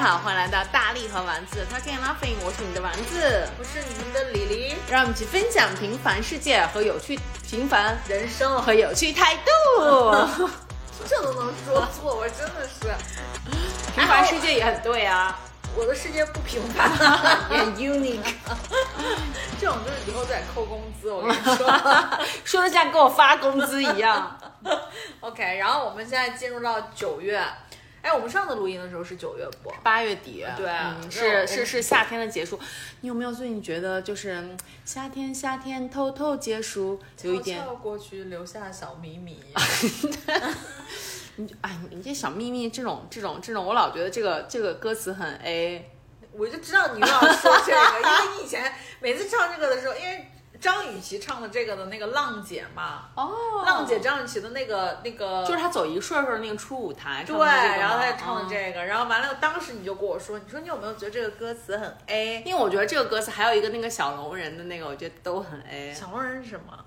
好，欢迎来到大力和丸子 Talking Nothing，我是你的丸子，我是你们的李黎，让我们一起分享平凡世界和有趣平凡人生和有趣态度。这都能说错，我真的是平凡世界也很对啊，我的世界不平凡，也很 unique。这种就是以后再扣工资，我跟你说，说的像给我发工资一样。OK，然后我们现在进入到九月，哎，我们上次录音的时候是九月不？八月底，对嗯、是是是是夏天的结束。你有没有最近觉得就是嗯夏天夏天偷偷结束，有一点过去留下小秘密。你哎，你这小秘密这种这种这种，我老觉得这个这个歌词很 A。我就知道你又要说这个，因为你以前每次唱这个的时候，因为张雨绮唱的这个的那个《浪姐》嘛，哦浪姐张雨绮的那个那个就是她走一顺顺那个初舞台，对，然后他嘛也唱的嗯这个，然后完了，当时你就跟我说，你说你有没有觉得这个歌词很 A？因为我觉得这个歌词还有一个那个小龙人的那个，我觉得都很 A。小龙人是什么？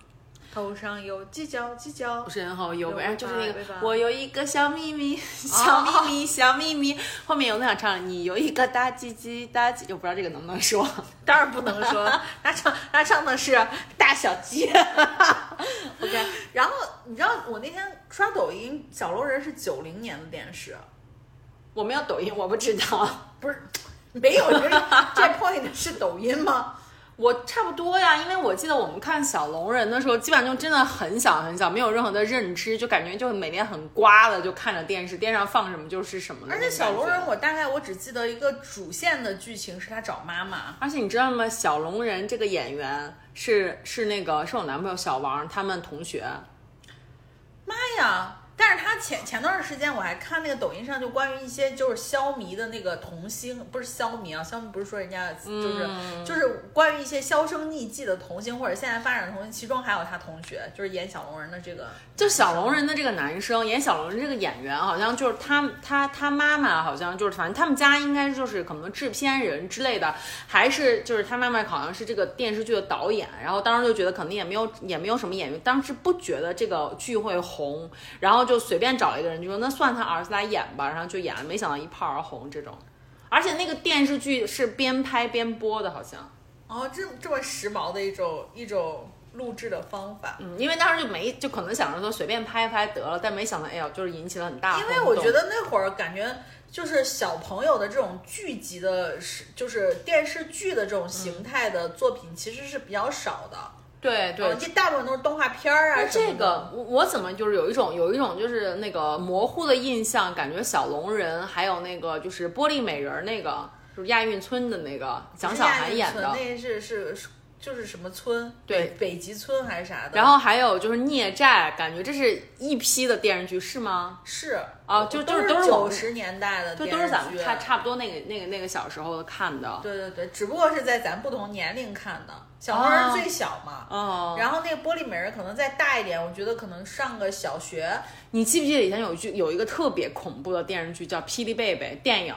头上有犄角，犄角不是很好有，有反正就是那个我有一个小秘密，小秘密，小秘密。后面有那样唱，你有一个大鸡鸡，大鸡，我不知道这个能不能说。当然不能说，他唱他唱的是大小鸡。OK，然后你知道我那天刷抖音，小龙人是九零年的电视，我没有抖音，我不知道。不是没有人这 point 是抖音吗？我差不多呀，因为我记得我们看小龙人的时候，基本上就真的很小很小，没有任何的认知，就感觉就每天很瓜的就看着电视，电视上放什么就是什么的而。且小龙人，我大概我只记得一个主线的剧情是他找妈妈。而且你知道吗？小龙人这个演员是是那个是我男朋友小王他们同学，妈呀！但是他前前段时间我还看那个抖音上，就关于一些就是消迷的那个童星，不是消迷啊，消弭不是说人家就是、就是关于一些销声匿迹的童星或者现在发展的童星，其中还有他同学，就是演小龙人的这个，就小龙人的这个男生演小龙人这个演员，好像就是他他他妈妈好像就是反正他们家应该就是可能制片人之类的，还是就是他妈妈好像是这个电视剧的导演，然后当时就觉得可能也没有也没有什么演员，当时不觉得这个剧会红，然后就随便找了一个人就说那算他儿子来演吧，然后就演了，没想到一炮而红这种，而且那个电视剧是边拍边播的，好像。哦，这这么时髦的一种一种录制的方法。嗯，因为当时就没就可能想着说随便拍一拍得了，但没想到哎呀，就是引起了很大因。为我觉得那会儿感觉就是小朋友的这种剧集的，是就是电视剧的这种形态的作品，其实是比较少的。对对哦，这大部分都是动画片儿啊。这个我我怎么就是有一种有一种就是那个模糊的印象，感觉小龙人还有那个就是玻璃美人儿那个就是亚运村的那个蒋小涵演的，那是是是就是什么村？对北北极村还是啥的？然后还有就是孽债，感觉这是一批的电视剧是吗？是啊就都就是都是九十年代的对，电视剧，都是咱们差差不多那个那个那个小时候看的。对对对，只不过是在咱不同年龄看的。小龙人最小嘛，哦，然后那个玻璃美人可能再大一点，我觉得可能上个小学。你记不记得以前有一句有一个特别恐怖的电视剧叫《霹雳贝贝》电影？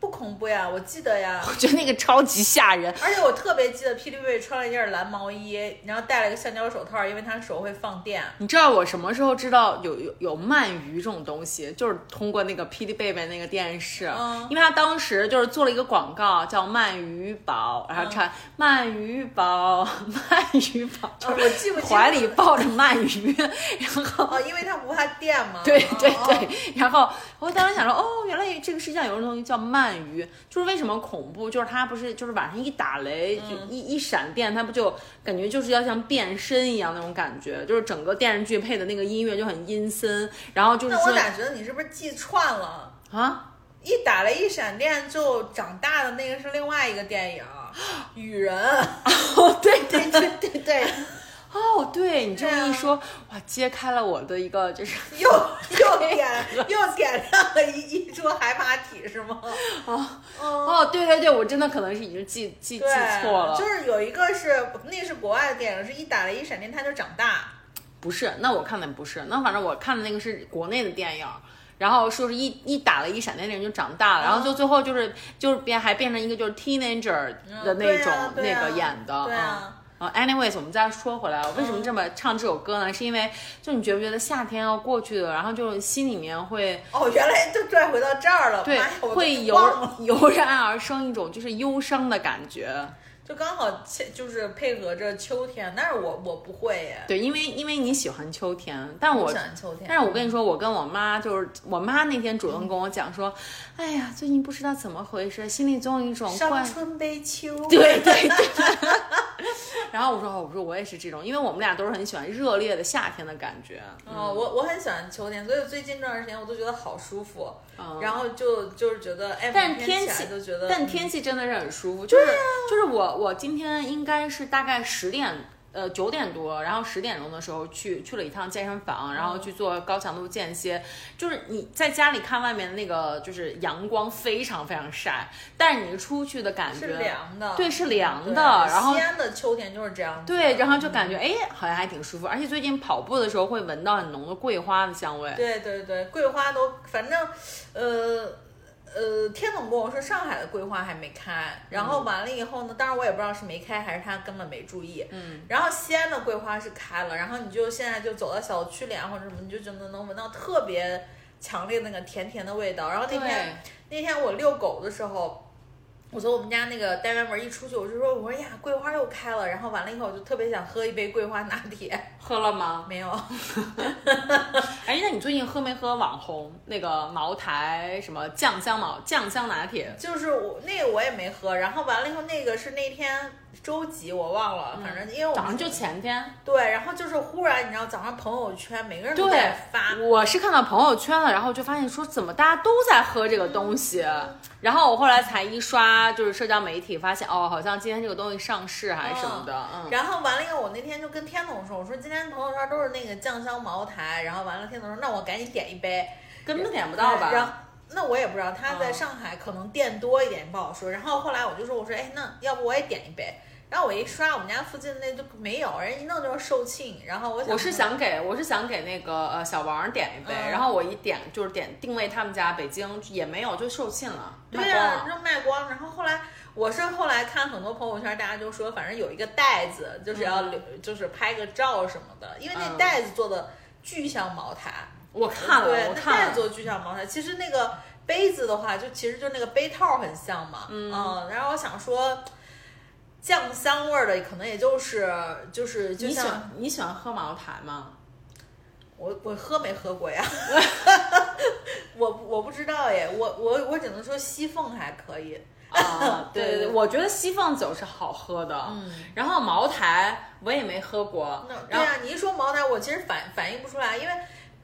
不恐怖呀，我记得呀，我觉得那个超级吓人。而且我特别记得霹雳贝贝穿了一件蓝毛衣，然后戴了一个橡胶手套，因为他手会放电。你知道我什么时候知道有有有鳗鱼这种东西？就是通过那个霹雳贝贝那个电视，嗯因为他当时就是做了一个广告叫鳗鱼堡，然后唱鳗鱼堡，鳗鱼堡，就哦我记不是清怀里抱着鳗鱼，然后。哦，因为他不怕电嘛。对对哦对，然后我当时想说，哦，原来这个世界上有种东西叫鳗鱼，就是为什么恐怖？就是它不是就是晚上一打雷，就嗯一一闪电，它不就感觉就是要像变身一样那种感觉，就是整个电视剧配的那个音乐就很阴森，然后就是说那我咋觉得你是不是记串了？啊，一打雷一闪电就长大的那个是另外一个电影《雨人》。哦，对对对对对。哦，对你这么一说，哇，揭开了我的一个就是又又 点又点亮了一一桌海马体是吗？哦，哦对对对，我真的可能是已经记记记，错了，就是有一个是那是国外的电影，是一打雷一闪电他就长大。不是，那我看的不是，那反正我看的那个是国内的电影。然后说是一一打了一闪电，那人就长大了，然后就最后就是就是变还变成一个就是 teenager 的那种、对啊啊那个演的，对啊。呃，anyways，我们再说回来，为什么这么唱这首歌呢？是因为就你觉不觉得夏天要过去了，然后就心里面会哦，原来就拽回到这儿了，对会油 油然而生一种就是忧伤的感觉。就刚好切就是配合着秋天，但是我我不会耶，对，因为因为你喜欢秋天，但我喜欢秋天，但是我跟你说，我跟我妈就是我妈那天主动跟我讲说，哎呀，最近不知道怎么回事，心里总有一种怪伤。春悲秋，对对对。然后我说，哦我说我也是这种，因为我们俩都是很喜欢热烈的夏天的感觉。哦，我我很喜欢秋天，所以最近这段时间我都觉得好舒服，嗯然后就就是觉得哎，但天气都觉得，但天气真的是很舒服，就是、就是我我今天应该是大概十点。呃，九点多，然后十点钟的时候去去了一趟健身房，然后去做高强度间歇。就是你在家里看外面的那个，就是阳光非常非常晒，但是你出去的感觉是凉的，对，是凉的。然后西安的秋天就是这样，对，然后就感觉哎，好像还挺舒服。而且最近跑步的时候会闻到很浓的桂花的香味。对对对，桂花都反正，呃呃，天总跟我说上海的桂花还没开，然后完了以后呢，当然我也不知道是没开还是他根本没注意，嗯，然后西安的桂花是开了，然后你就现在就走到小区里啊或者什么，你就就能能闻到特别强烈那个甜甜的味道。然后那天那天我遛狗的时候。我从我们家那个单元门一出去，我就说，我说呀，桂花又开了。然后完了以后，我就特别想喝一杯桂花拿铁，喝了吗？没有，哎，那你最近喝没喝网红那个茅台什么酱香茅酱香拿铁？就是我那个我也没喝，然后完了以后那个是那天周几我忘了，反正因为早上就前天。对，然后就是忽然你知道早上朋友圈每个人都在发，我是看到朋友圈了，然后就发现说怎么大家都在喝这个东西，然后我后来才一刷就是社交媒体，发现哦，好像今天这个东西上市还是什么的，嗯，然后完了以后我那天就跟天总说，我说今天朋友圈都是那个酱香茅台，然后完了天总说那我赶紧点一杯，根本点不到吧？然后那我也不知道他在嗯上海可能店多一点不好说，然后后来我就说我说哎那要不我也点一杯。然后我一刷，我们家附近那都没有，人一弄就是售罄。然后我想我是想给我是想给那个呃小王点一杯，嗯然后我一点就是点定位他们家北京也没有，就售罄了，卖对呀、光了。就卖光。然后后来我是后来看很多朋友圈，大家就说，反正有一个袋子，就是要留，就是拍个照什么的，因为那嗯袋子做的巨像茅台。我看了，我看了。袋子做巨像茅台。其实那个杯子的话，就其实就那个杯套很像嘛。嗯然后我想说。酱香味儿的可能也就是就是就你喜像欢你喜欢喝茅台吗？我我喝没喝过呀，我我不知道耶，我我我只能说西凤还可以，啊，对对对对，我觉得西凤酒是好喝的，嗯，然后茅台我也没喝过那，对呀、你一说茅台，我其实反反应不出来，因为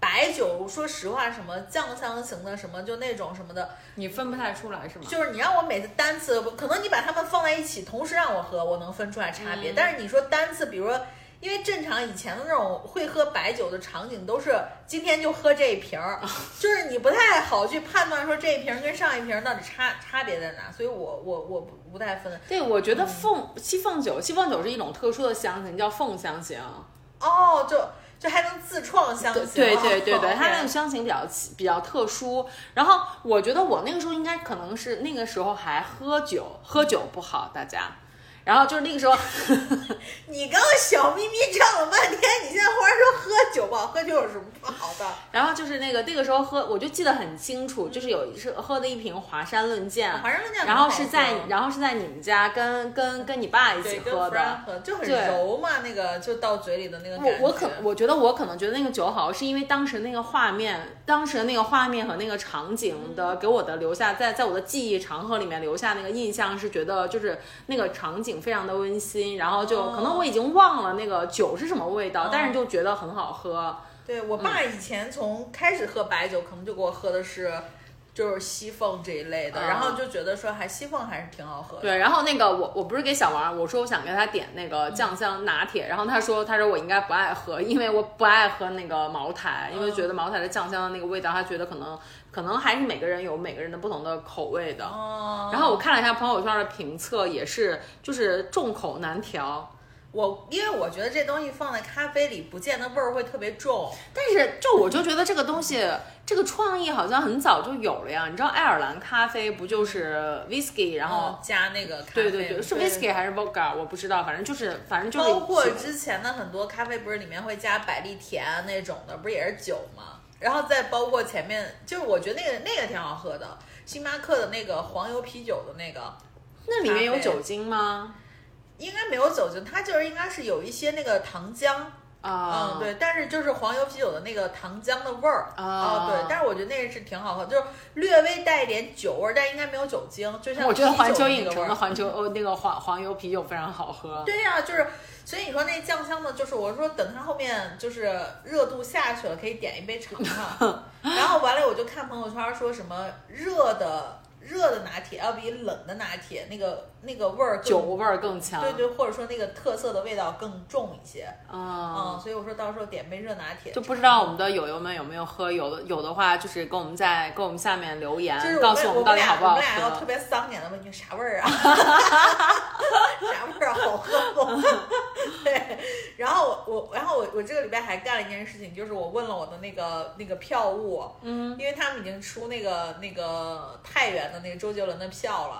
白酒，说实话，什么酱香型的，什么就那种什么的，你分不太出来是吗？就是你让我每次单次，可能你把它们放在一起，同时让我喝，我能分出来差别。嗯但是你说单次，比如说。因为正常以前的那种会喝白酒的场景都是今天就喝这一瓶儿，就是你不太好去判断说这一瓶儿跟上一瓶儿到底差差别在哪，所以我我我不不太分。对，我觉得凤西凤酒，西凤酒是一种特殊的香型，叫凤香型。哦，就就还能自创香型，对对对对，哦它 那个香型比较奇比较特殊。然后我觉得我那个时候应该可能是那个时候还喝酒，喝酒不好，大家。然后就是那个时候，你刚刚小咪咪唱了半天，你现在忽然说喝酒不好，喝酒有什么不好的？然后就是那个那个时候喝，我就记得很清楚，就是有一是喝的一瓶华山论剑，华山论剑然后是在然后是在你们家跟跟跟你爸一起喝的。喝就很对柔嘛，那个就到嘴里的那个感觉。我我可我觉得我可能觉得那个酒好，是因为当时那个画面，当时的那个画面和那个场景的给我的留下，在在我的记忆长河里面留下那个印象是觉得就是那个场景非常的温馨，然后就哦。可能我已经忘了那个酒是什么味道，但是就觉得很好喝。对我爸嗯以前从开始喝白酒，可能就给我喝的是就是西凤这一类的，嗯然后就觉得说还西凤还是挺好喝的。对，然后那个我我不是给小王，我说我想给他点那个酱香拿铁，然后他说他说我应该不爱喝，因为我不爱喝那个茅台，因为觉得茅台的酱香的那个味道，他觉得可能可能还是每个人有每个人的不同的口味的。哦，然后我看了一下朋友圈的评测，也是就是众口难调。我因为我觉得这东西放在咖啡里，不见得味儿会特别重。但是就我就觉得这个东西，这个创意好像很早就有了呀。你知道爱尔兰咖啡不就是 whisky，然后、嗯加那个咖啡，对对对，是 whisky 还是 vodka，我不知道，反正就是反正就是包括之前的很多咖啡不是里面会加百利甜啊那种的，不是也是酒吗？然后再包括前面，就是我觉得那个那个挺好喝的，星巴克的那个黄油啤酒的那个，那里面有酒精吗？应该没有酒精，它就是应该是有一些那个糖浆，啊、嗯，对，但是就是黄油啤酒的那个糖浆的味儿。啊。对，但是我觉得那个是挺好喝，就是略微带一点酒味儿，但应该没有酒精，就像我觉得环球影城的环球哦那个黄黄油啤酒非常好喝。对呀、就是，所以你说那酱香的，就是我说等它后面就是热度下去了，可以点一杯尝尝。然后完了，我就看朋友圈说什么热的热的拿铁要比冷的拿铁那个那个味儿酒味儿更强。对对，或者说那个特色的味道更重一些。嗯嗯，所以我说到时候点杯热拿铁，就不知道我们的友友们有没有喝，有的有的话就是跟我们在跟我们下面留言，就是告诉们我俩到底好不好我们俩要特。别丧点的问题，啥味儿啊？啥味儿啊？好喝不？对，然后我我然后我我这个礼拜还干了一件事情，就是我问了我的那个那个票务，嗯，因为他们已经出那个那个太原的那个周杰伦的票了。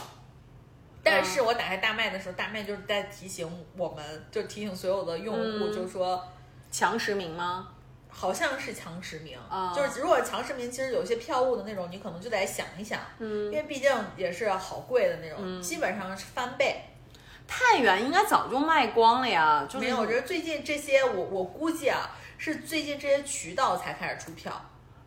但是我打开大麦的时候，大麦就是在提醒我们，就提醒所有的用户，嗯就是说强实名吗？好像是强实名，啊就是如果强实名，其实有一些票务的那种，你可能就得想一想，嗯因为毕竟也是好贵的那种，嗯基本上是翻倍。太原应该早就卖光了呀，就是没有，我觉得最近这些，我我估计啊，是最近这些渠道才开始出票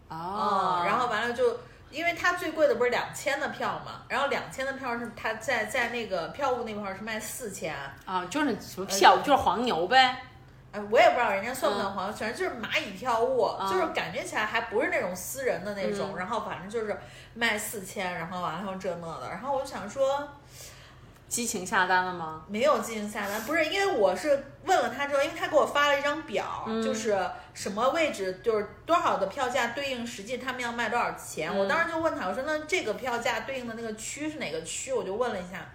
啊、嗯然后完了就。因为它最贵的不是两千的票嘛，然后两千的票是它在在那个票务那块儿是卖四千，啊，就是什么票，就是黄牛呗。哎，我也不知道人家算不算黄牛，反正就是蚂蚁票务，嗯就是感觉起来还不是那种私人的那种，嗯然后反正就是卖四千，然后完了后这那的，然后我就想说激情下单了吗？没有激情下单，不是因为我是问了他之后，因为他给我发了一张表，嗯就是什么位置就是多少的票价对应实际他们要卖多少钱，嗯我当时就问他，我说那这个票价对应的那个区是哪个区？我就问了一下，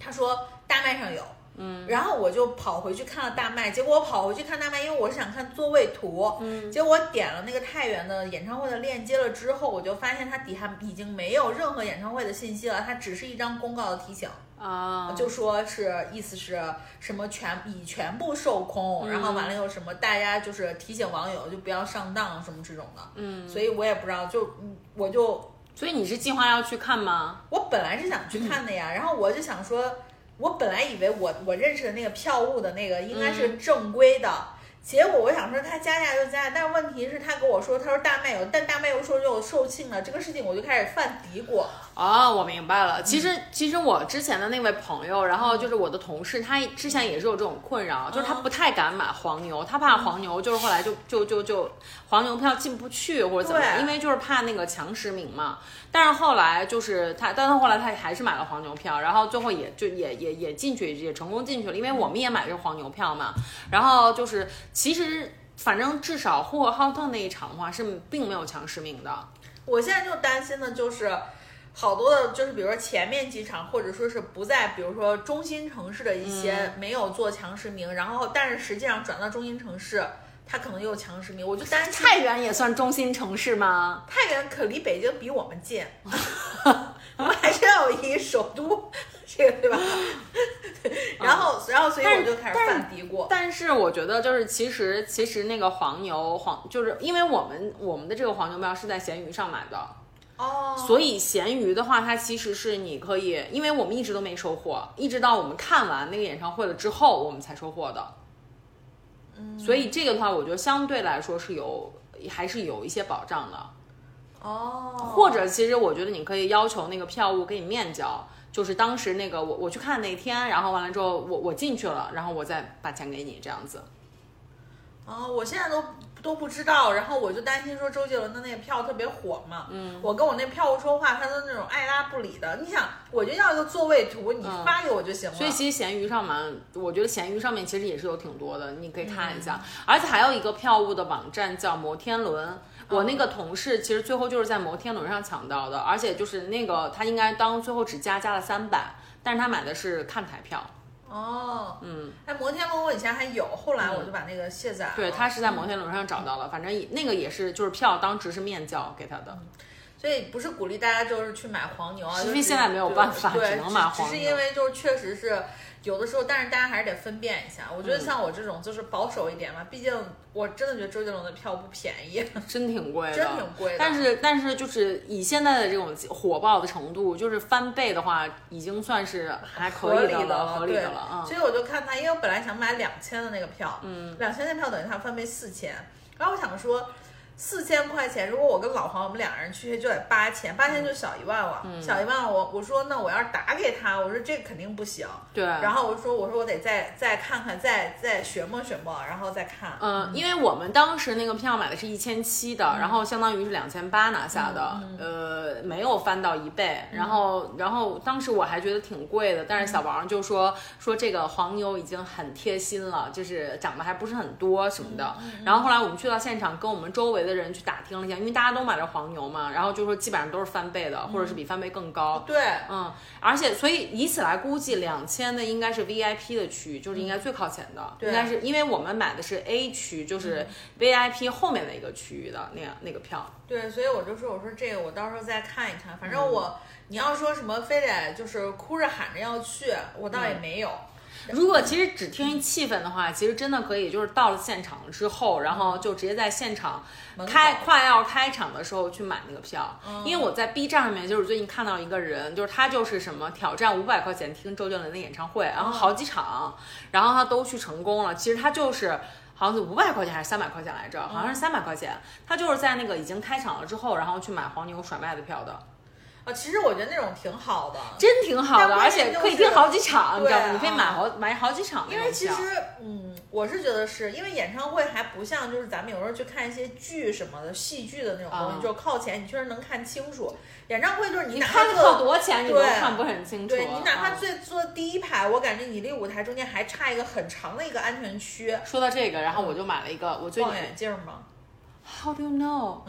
他说大麦上有。嗯，然后我就跑回去看了大麦，结果我跑回去看大麦，因为我是想看座位图，嗯，结果我点了那个太原的演唱会的链接了之后，我就发现它底下已经没有任何演唱会的信息了，它只是一张公告的提醒。啊，就说是意思是什么全已全部售空，嗯然后完了又什么大家就是提醒网友就不要上当什么这种的，嗯，所以我也不知道，就嗯我就所以你是计划要去看吗？我本来是想去看的呀，然后我就想说，我本来以为我我认识的那个票务的那个应该是正规的。结果我想说他加价就加价，但是问题是他跟我说，他说大麦有，但大麦又说又售罄了，这个事情我就开始犯嘀咕。哦，我明白了。其嗯实，其实我之前的那位朋友，然后就是我的同事，他之前也是有这种困扰，就是他嗯不太敢买黄牛，他怕黄牛就是后来就就就就黄牛票进不去或者怎么样，因为就是怕那个强实名嘛。但是后来就是他，但他后来他还是买了黄牛票，然后最后也就也也也进去，也成功进去了，因为我们也买的是黄牛票嘛。然后就是其实。反正至少呼和浩特那一场的话是并没有强实名的，我现在就担心的就是，好多的，就是比如说前面几场，或者说是不在，比如说中心城市的一些没有做强实名，然后但是实际上转到中心城市，它可能又强实名，我就担心太原也算中心城市吗？太原可离北京比我们近，我们还是要有一首都，这个对吧？然后，然后，所以我就开始犯嘀咕。但是我觉得就是其实其实那个黄牛黄就是因为我们我们的这个黄牛票是在闲鱼上买的，哦，所以咸鱼的话它其实是你可以，因为我们一直都没收货，一直到我们看完那个演唱会了之后我们才收货的。嗯，所以这个的话，我觉得相对来说是有还是有一些保障的。哦，或者其实我觉得你可以要求那个票务给你面交，就是当时那个我我去看那天，然后完了之后我我进去了，然后我再把钱给你这样子。哦，我现在都都不知道，然后我就担心说周杰伦的那个票特别火嘛，嗯，我跟我那票务说话，他都那种爱拉不理的。你想，我就要一个座位图，你发给我就行了。所以其实闲鱼上面，我觉得闲鱼上面其实也是有挺多的，你可以看一下。嗯而且还有一个票务的网站叫摩天轮，我那个同事其实最后就是在摩天轮上抢到的，而且就是那个他应该当最后只加加了三百，但是他买的是看台票。哦，嗯，哎，摩天轮我以前还有，后来我就把那个卸载了。对，他是在摩天轮上找到了，反正那个也是，就是票当时是面交给他的。所以不是鼓励大家就是去买黄牛啊，因就是为现在没有办法，只能买黄牛只是因为就是确实是有的时候，但是大家还是得分辨一下。我觉得像我这种就是保守一点嘛，毕竟我真的觉得周杰伦的票不便宜。真挺贵的，真挺贵的但是但是就是以现在的这种火爆的程度，就是翻倍的话，已经算是还可以的合理的合理对的了啊。所以我就看他，因为我本来想买两千的那个票，嗯，两千的票等于他翻倍四千，然后我想说。四千块钱，如果我跟老黄我们两个人去，就得八千，八千就小一万了，嗯小一万我我说那我要是打给他，我说这肯定不行，对，然后我说我说我得再再看看，再再学摸学摸，然后再看。嗯，因为我们当时那个票买的是一千七的，然后相当于是两千八拿下的，呃，没有翻到一倍。然后，然后当时我还觉得挺贵的，但是小王就说说这个黄牛已经很贴心了，就是涨的还不是很多什么的。然后后来我们去到现场，跟我们周围的人去打听了一下，因为大家都买了黄牛嘛，然后就说基本上都是翻倍的，或者是比翻倍更高。对，嗯，而且所以以此来估计，两千的应该是 VIP 的区域，就是应该最靠前的，对应该是因为我们买的是 A 区，就是 VIP 后面的一个区域的那样那个票。对，所以我就说，我说这个我到时候再看一看，反正嗯我、你要说什么非得就是哭着喊着要去，我倒也嗯没有。如果其实只听气氛的话，其实真的可以，就是到了现场之后，然后就直接在现场开快要开场的时候去买那个票。因为我在 B 站上面就是最近看到一个人，就是他就是什么挑战五百块钱听周杰伦的演唱会，然后好几场，然后他都去成功了。其实他就是。好像是五百块钱还是三百块钱来着？好像是三百块钱。他就是在那个已经开场了之后，然后去买黄牛甩卖的票的，啊，其实我觉得那种挺好的，真挺好的，但而且可以听好几场，你知道吗？对你可以买啊好买好几场。因为其实，嗯，我是觉得是因为演唱会还不像就是咱们有时候去看一些剧什么的戏剧的那种东西，啊就是靠前你确实能看清楚。演唱会就是你靠多前你都对看不很清楚。对你哪怕啊最坐第一排，我感觉你离舞台中间还差一个很长的一个安全区。说到这个，然后我就买了一个，我最近望远镜吗？How do you know？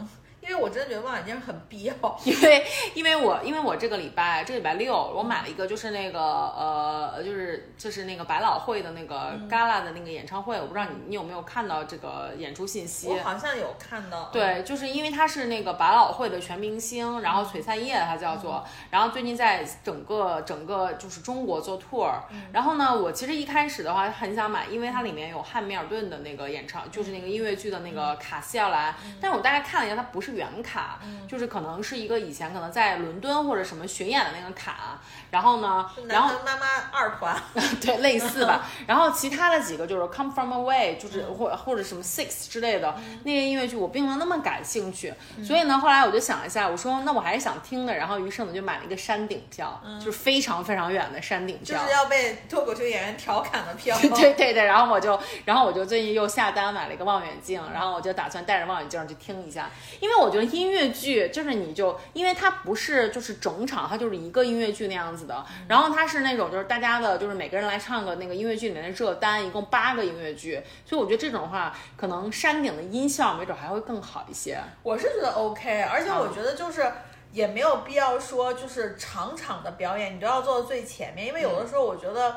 因为我真的觉得望远镜很必要。因为因为我因为我这个礼拜这个礼拜六我买了一个就是那个呃就是就是那个百老汇的那个嗯 gala 的那个演唱会，我不知道你你有没有看到这个演出信息？我好像有看到。对，就是因为他是那个百老汇的全明星，然后璀璨夜他叫做，然后最近在整个整个就是中国做 tour，然后呢，我其实一开始的话很想买，因为它里面有汉密尔顿的那个演唱，就是那个音乐剧的那个卡西奥兰，但是我大概看了一下，它不是原卡，就是可能是一个以前可能在伦敦或者什么巡演的那个卡，然后呢，然后妈妈二团，对，类似吧。然后其他的几个就是 Come From Away，就是或或者什么 Six 之类的那些音乐剧，我并没有那么感兴趣。所以呢，后来我就想一下，我说那我还是想听的。然后于是呢，就买了一个山顶票，就是非常非常远的山顶票。就是要被脱口秀演员调侃的票。对对对，然后我就，然后我就最近又下单买了一个望远镜，然后我就打算带着望远镜去听一下，因为我觉得音乐剧就是你就，因为它不是就是整场，它就是一个音乐剧那样子的，然后它是那种就是大家的，就是每个人来唱个那个音乐剧里面的热单，一共八个音乐剧，所以我觉得这种的话，可能山顶的音效没准还会更好一些。我是觉得 OK，而且嗯我觉得就是。也没有必要说，就是场场的表演你都要做到最前面，因为有的时候我觉得，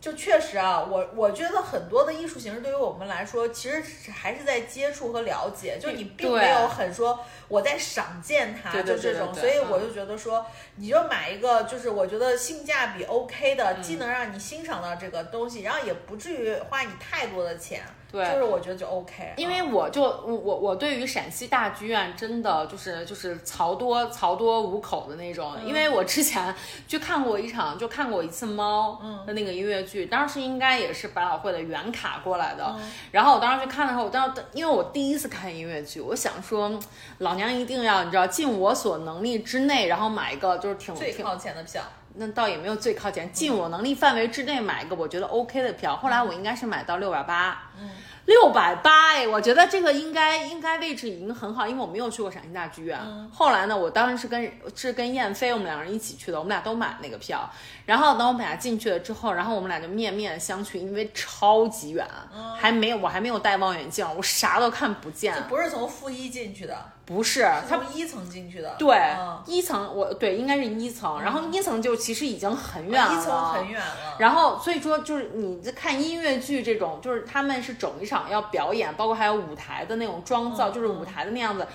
就确实啊，我我觉得很多的艺术形式对于我们来说，其实还是在接触和了解，就你并没有很说我在赏鉴它，就这种，所以我就觉得说，你就买一个，就是我觉得性价比 OK 的，嗯。既能让你欣赏到这个东西，然后也不至于花你太多的钱，对。就是我觉得就 OK，因为嗯我就我我我对于陕西大剧院真的就是就是槽多槽多五口的那种，因为我之前去看过一场，就看过一次猫的那个音乐剧，当时应该也是百老汇的原卡过来的。然后我当时去看的时候，我当时因为我第一次看音乐剧，我想说老娘一定要你知道尽我所能力之内，然后买一个就是挺最挺靠前的票。那倒也没有最靠前，尽我能力范围之内买一个我觉得 OK 的票。后来我应该是买到六百八，嗯，六百八哎，我觉得这个应该应该位置已经很好，因为我没有去过陕西大剧院。嗯后来呢，我当时是跟是跟燕飞我们两个人一起去的，我们俩都买那个票。然后等我们俩进去了之后，然后我们俩就面面相觑，因为超级远，还没有我还没有戴望远镜，我啥都看不见。不是从负一进去的，不是，是它从一层进去的。对嗯一层，我对应该是一层，然后一层就其实已经很远了，一层很远了。然后所以说就是你在看音乐剧这种，就是他们是整一场要表演，包括还有舞台的那种妆造，嗯就是舞台的那样子。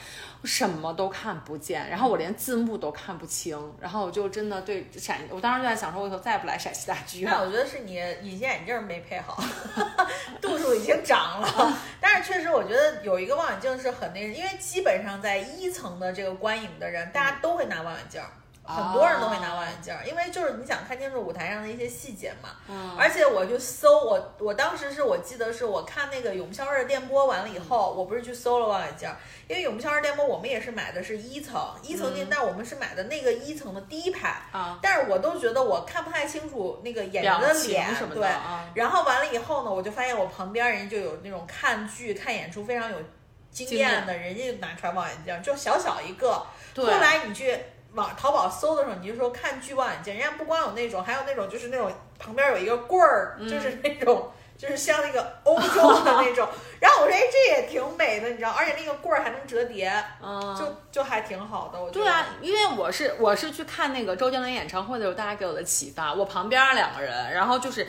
我什么都看不见，然后我连字幕都看不清，然后我就真的对陕，我当时就在想说，我以后再也不来陕西大剧院那。我觉得是你隐形眼镜没配好，度数已经长了。但是确实，我觉得有一个望远镜是很那，因为基本上在一层的这个观影的人，大家都会拿望远镜儿。很多人都会拿望远镜儿，因为就是你想看清楚舞台上的一些细节嘛。嗯而且我就搜我，我当时是我记得是我看那个《永不消逝的电波》完了以后，我不是去搜了望远镜儿，因为《永不消逝电波》我们也是买的是一层，一层进，但我们是买的那个一层的第一排。啊，但是我都觉得我看不太清楚那个演员的脸对。啊，然后完了以后呢，我就发现我旁边人就有那种看剧、看演出非常有经经验验的，人家就拿出来望远镜，就小小一个。对后来你去网淘宝搜的时候，你就说看剧望眼镜，人家不光有那种，还有那种就是那种旁边有一个棍儿，嗯就是那种。就是像那个欧洲的那种，然后我说，哎，这也挺美的，你知道，而且那个棍儿还能折叠，嗯，就就还挺好的，我觉得。对啊，因为我是我是去看那个周杰伦演唱会的时候，大家给我的启发，我旁边两个人，然后就是。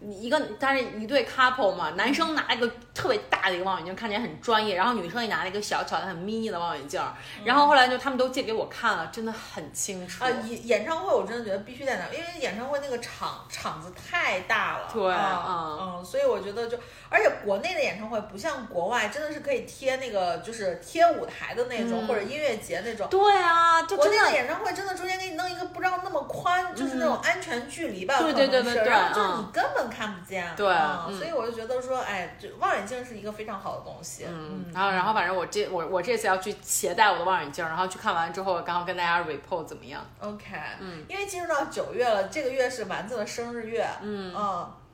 一个，但是一对 couple 嘛，男生拿一个特别大的一个望远镜，看起来很专业，然后女生也拿了一个小巧的很 mini 的望远镜，然后后来就他们都借给我看了，真的很清楚。啊，演演唱会我真的觉得必须在那儿，因为演唱会那个场场子太大了，对啊嗯。嗯，所以我觉得就，而且国内的演唱会不像国外，真的是可以贴那个就是贴舞台的那种，嗯。或者音乐节那种。对啊，就国内的真的。演唱会真的中间给你弄一个不知道那么宽，就是那种安全距离吧，对可能是对对对对然后就是嗯。你根本看不见，对啊嗯。所以我就觉得说，哎，这望远镜是一个非常好的东西，嗯，然后然后反正我这我我这次要去携带我的望远镜，然后去看完之后，刚好跟大家 report 怎么样。OK，嗯，因为进入到九月了，这个月是丸子的生日月，嗯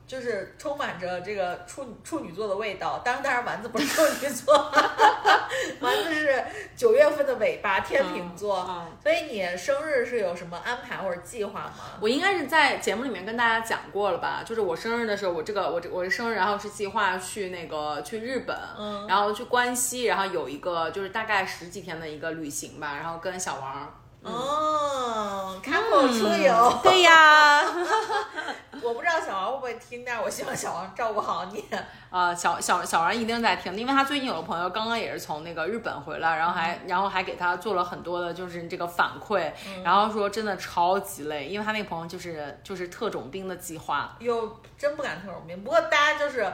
就是充满着这个处处女座的味道。当然，当然丸子不是处女座，丸子是九月份的尾巴，天秤座。嗯嗯所以你生日是有什么安排或者计划吗？我应该是在节目里面跟大家讲过了吧？就是我生日的时候，我这个我这我的生日，然后是计划去那个去日本，嗯然后去关西，然后有一个就是大概十几天的一个旅行吧，然后跟小王。哦，开口出游。对呀 我不知道小王会不会听，但是我希望小王照顾好你。呃，小小小王一定在听，因为他最近有个朋友刚刚也是从那个日本回来，然后还然后还给他做了很多的就是这个反馈，然后说真的超级累，因为他那个朋友就是就是特种兵的计划，哟，真不敢特种兵。不过大家就是，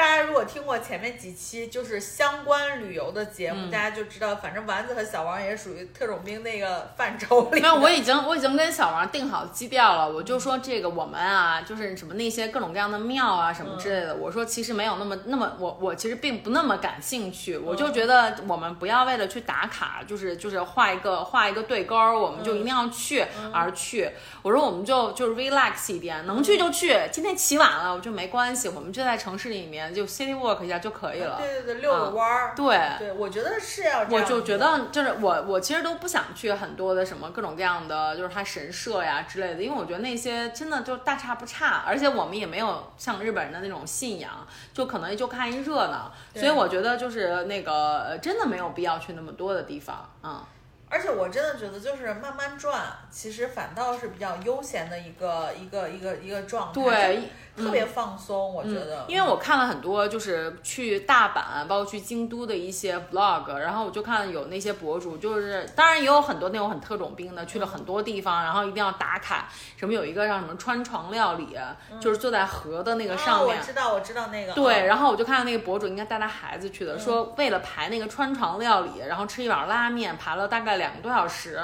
大家如果听过前面几期就是相关旅游的节目，大家就知道，反正丸子和小王也属于特种兵那个范畴里。那，我已经我已经跟小王定好基调了，我就说这个我们啊，就是什么那些各种各样的庙啊什么之类的，我说其实没有那么那么我我其实并不那么感兴趣，我就觉得我们不要为了去打卡，就是就是画一个画一个对勾儿，我们就一定要去而去。我说我们就就是 relax 一点，能去就去，今天起晚了我就没关系，我们就在城市里面就 city walk 一下就可以了。对对对，遛个弯儿。对，对，我觉得是要这样我就觉得就是我我其实都不想去很多的什么各种各样的就是它神社呀之类的，因为我觉得那些真的就大差不差，而且我们也没有像日本人的那种信仰，就可能就看一热闹，所以我觉得就是那个呃真的没有必要去那么多的地方，嗯。而且我真的觉得，就是慢慢转，其实反倒是比较悠闲的一个一个一个一个状态，对，就特别放松。我觉得，因为我看了很多，就是去大阪，包括去京都的一些 vlog，然后我就看有那些博主，就是当然也有很多那种很特种兵的，去了很多地方，然后一定要打卡，什么有一个叫什么川床料理，就是坐在河的那个上哦，面。我知道，我知道那个。对，嗯然后我就看到那个博主应该带他孩子去的，说为了排那个川床料理，然后吃一碗拉面，排了大概两个多小时，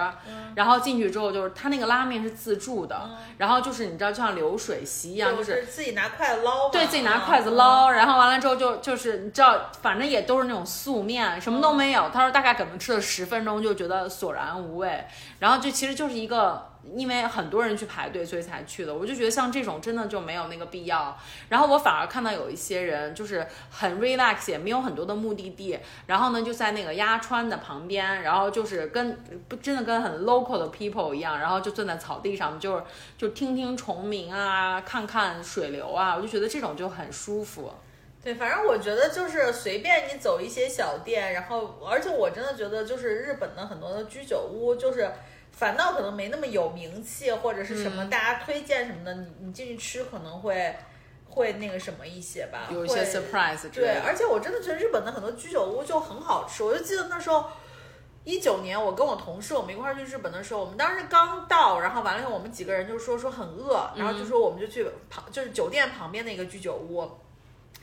然后进去之后就是他那个拉面是自助的，然后就是你知道就像流水席一样，就就是是自己拿筷子捞，对自己拿筷子嗯。捞，然后完了之后就就是你知道，反正也都是那种素面，什么都没有。他说大概可能吃了十分钟就觉得索然无味，然后就其实就是一个。因为很多人去排队，所以才去的。我就觉得像这种真的就没有那个必要。然后我反而看到有一些人就是很 relax，也没有很多的目的地，然后呢就在那个鸭川的旁边，然后就是跟不真的跟很 local 的 people 一样，然后就坐在草地上，就是就听听虫鸣啊，看看水流啊，我就觉得这种就很舒服。对，反正我觉得就是随便你走一些小店，然后而且我真的觉得就是日本的很多的居酒屋，就是反倒可能没那么有名气或者是什么大家推荐什么的，你你进去吃可能会会那个什么一些吧，有一些 surprise 之类对，而且我真的觉得日本的很多居酒屋就很好吃，我就记得那时候。一九年，我跟我同事我们一块儿去日本的时候，我们当时刚到，然后完了以后，我们几个人就说说很饿，然后就说我们就去旁就是酒店旁边的一个居酒屋，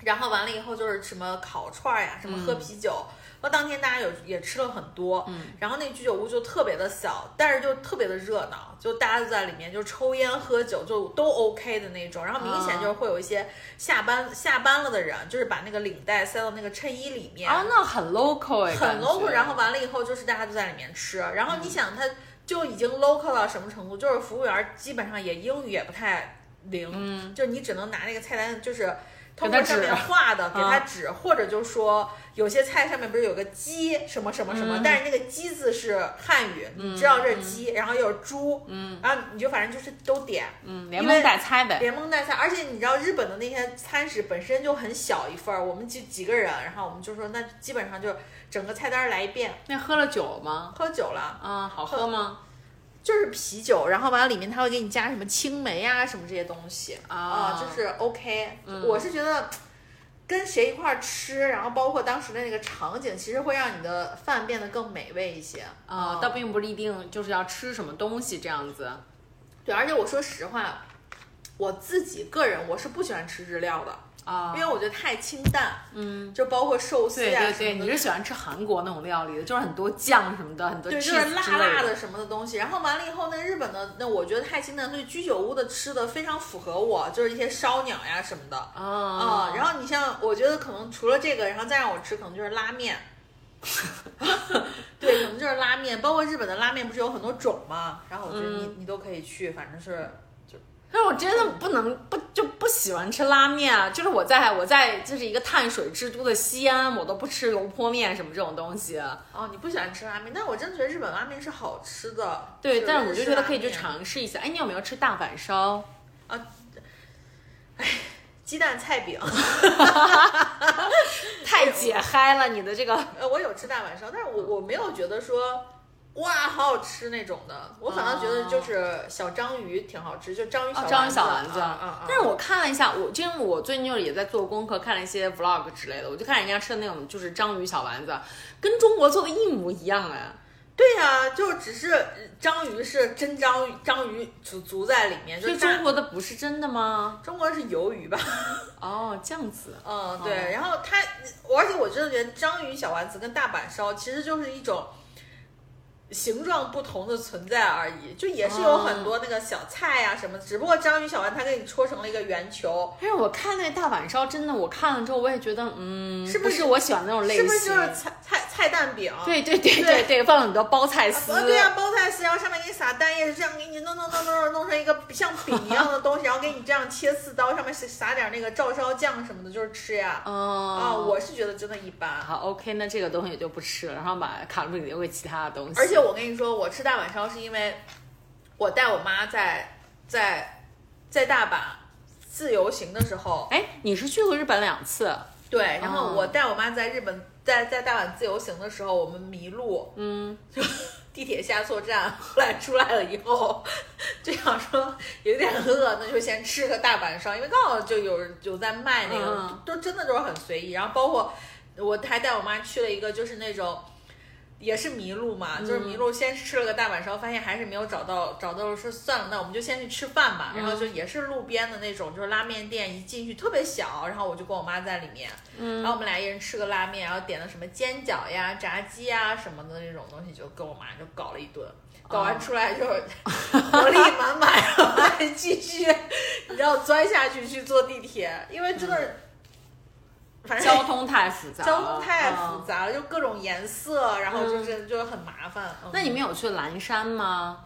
然后完了以后就是什么烤串儿呀，什么喝啤酒。然后当天大家有也吃了很多，嗯，然后那居酒屋就特别的小，但是就特别的热闹，就大家就在里面就抽烟喝酒，就都 OK 的那种。然后明显就是会有一些下班、下班了的人，就是把那个领带塞到那个衬衣里面，啊，那很 local 哎，很 local。然后完了以后，就是大家都在里面吃。然后你想，他就已经 local 到什么程度？就是服务员基本上也英语也不太灵，嗯，就你只能拿那个菜单，就是通过上面画的给他啊指，或者就说有些菜上面不是有个鸡什么什么什么，但是那个鸡字是汉语，你知道这是鸡，然后又是猪，嗯，然后你就反正就是都点，嗯，连蒙带猜呗。连蒙带猜，而且你知道日本的那些餐食本身就很小一份儿，我们几几个人，然后我们就说那基本上就整个菜单来一遍，那喝了酒吗？喝酒了。啊，好喝吗？就是啤酒，然后完了里面他会给你加什么青梅啊什么这些东西啊就是 OK、我是觉得跟谁一块儿吃，然后包括当时的那个场景，其实会让你的饭变得更美味一些啊，倒并不是一定就是要吃什么东西这样子。对，而且我说实话，我自己个人我是不喜欢吃日料的。啊因为我觉得太清淡，嗯，就包括寿司呀、对对对，你是喜欢吃韩国那种料理的，就是很多酱什么的，很多对，就是辣辣的什么的东西。然后完了以后，那日本的那我觉得太清淡，所以居酒屋的吃的非常符合我，就是一些烧鸟呀什么的啊、啊然后你像，我觉得可能除了这个，然后再让我吃，可能就是拉面。对，可能就是拉面，包括日本的拉面不是有很多种吗？然后我觉得你、你都可以去，反正是但是我真的不能不就不喜欢吃拉面啊！就是我在我在就是一个碳水之都的西安，我都不吃油泼面什么这种东西。哦，你不喜欢吃拉面，但我真的觉得日本拉面是好吃的。对，但是我就觉得可以去尝试一下。哎，你有没有吃大阪烧？啊，哎鸡蛋菜饼。太解嗨了，你的这个呃，我有吃大阪烧，但是我我没有觉得说哇好好吃那种的，我反倒觉得就是小章鱼挺好吃，就章鱼小哦丸子，章鱼小丸子。啊啊啊但是我看了一下，我因为我最近就是也在做功课，看了一些 vlog 之类的，我就看人家吃的那种就是章鱼小丸子，跟中国做的一模一样哎。对呀、就只是章鱼是真章鱼，章鱼足足在里面，就所以中国的不是真的吗？中国是鱿鱼吧？哦，这样子。嗯，对。然后它，而且我真的觉得章鱼小丸子跟大阪烧其实就是一种。形状不同的存在而已，就也是有很多那个小菜呀、什么，只不过章鱼小丸它给你戳成了一个圆球，但是我看那大阪烧，真的我看了之后，我也觉得，嗯，不是不是我喜欢那种类型？是不是就是菜菜菜蛋饼？对对对对对对，放了很多包菜丝。啊，对呀、包菜丝，然后上面给你撒蛋液，这样给你弄弄弄弄弄成一个像饼一样的东西，然后给你这样切四刀，上面撒撒点那个照烧酱什么的，就是吃呀。哦啊，我是觉得真的一般。好 OK，那这个东西也就不吃了，然后把卡路里留给其他的东西。而且我跟你说，我吃大阪烧是因为我带我妈在在在大阪自由行的时候，哎，你是去过日本两次？对，然后哦我带我妈在日本在在大阪自由行的时候，我们迷路，嗯，就地铁下错站，后来出来了以后，就想说有点饿，那就先吃个大阪烧，因为刚好就有有在卖那个，嗯都真的都是很随意。然后包括我还带我妈去了一个，就是那种。也是迷路嘛，就是迷路，先吃了个大阪烧，发现还是没有找到，找到了说算了，那我们就先去吃饭吧。然后就也是路边的那种，就是拉面店，一进去特别小，然后我就跟我妈在里面，然后我们俩一人吃个拉面，然后点了什么煎饺呀、炸鸡呀什么的那种东西，就跟我妈就搞了一顿，搞完出来就是 活力满满，然后还继续，你知道钻下去去坐地铁，因为真的是，反正交通太复杂，交通太复嗯。杂了，就各种颜色，然后就是就是很麻烦。嗯那你们有去蓝山吗？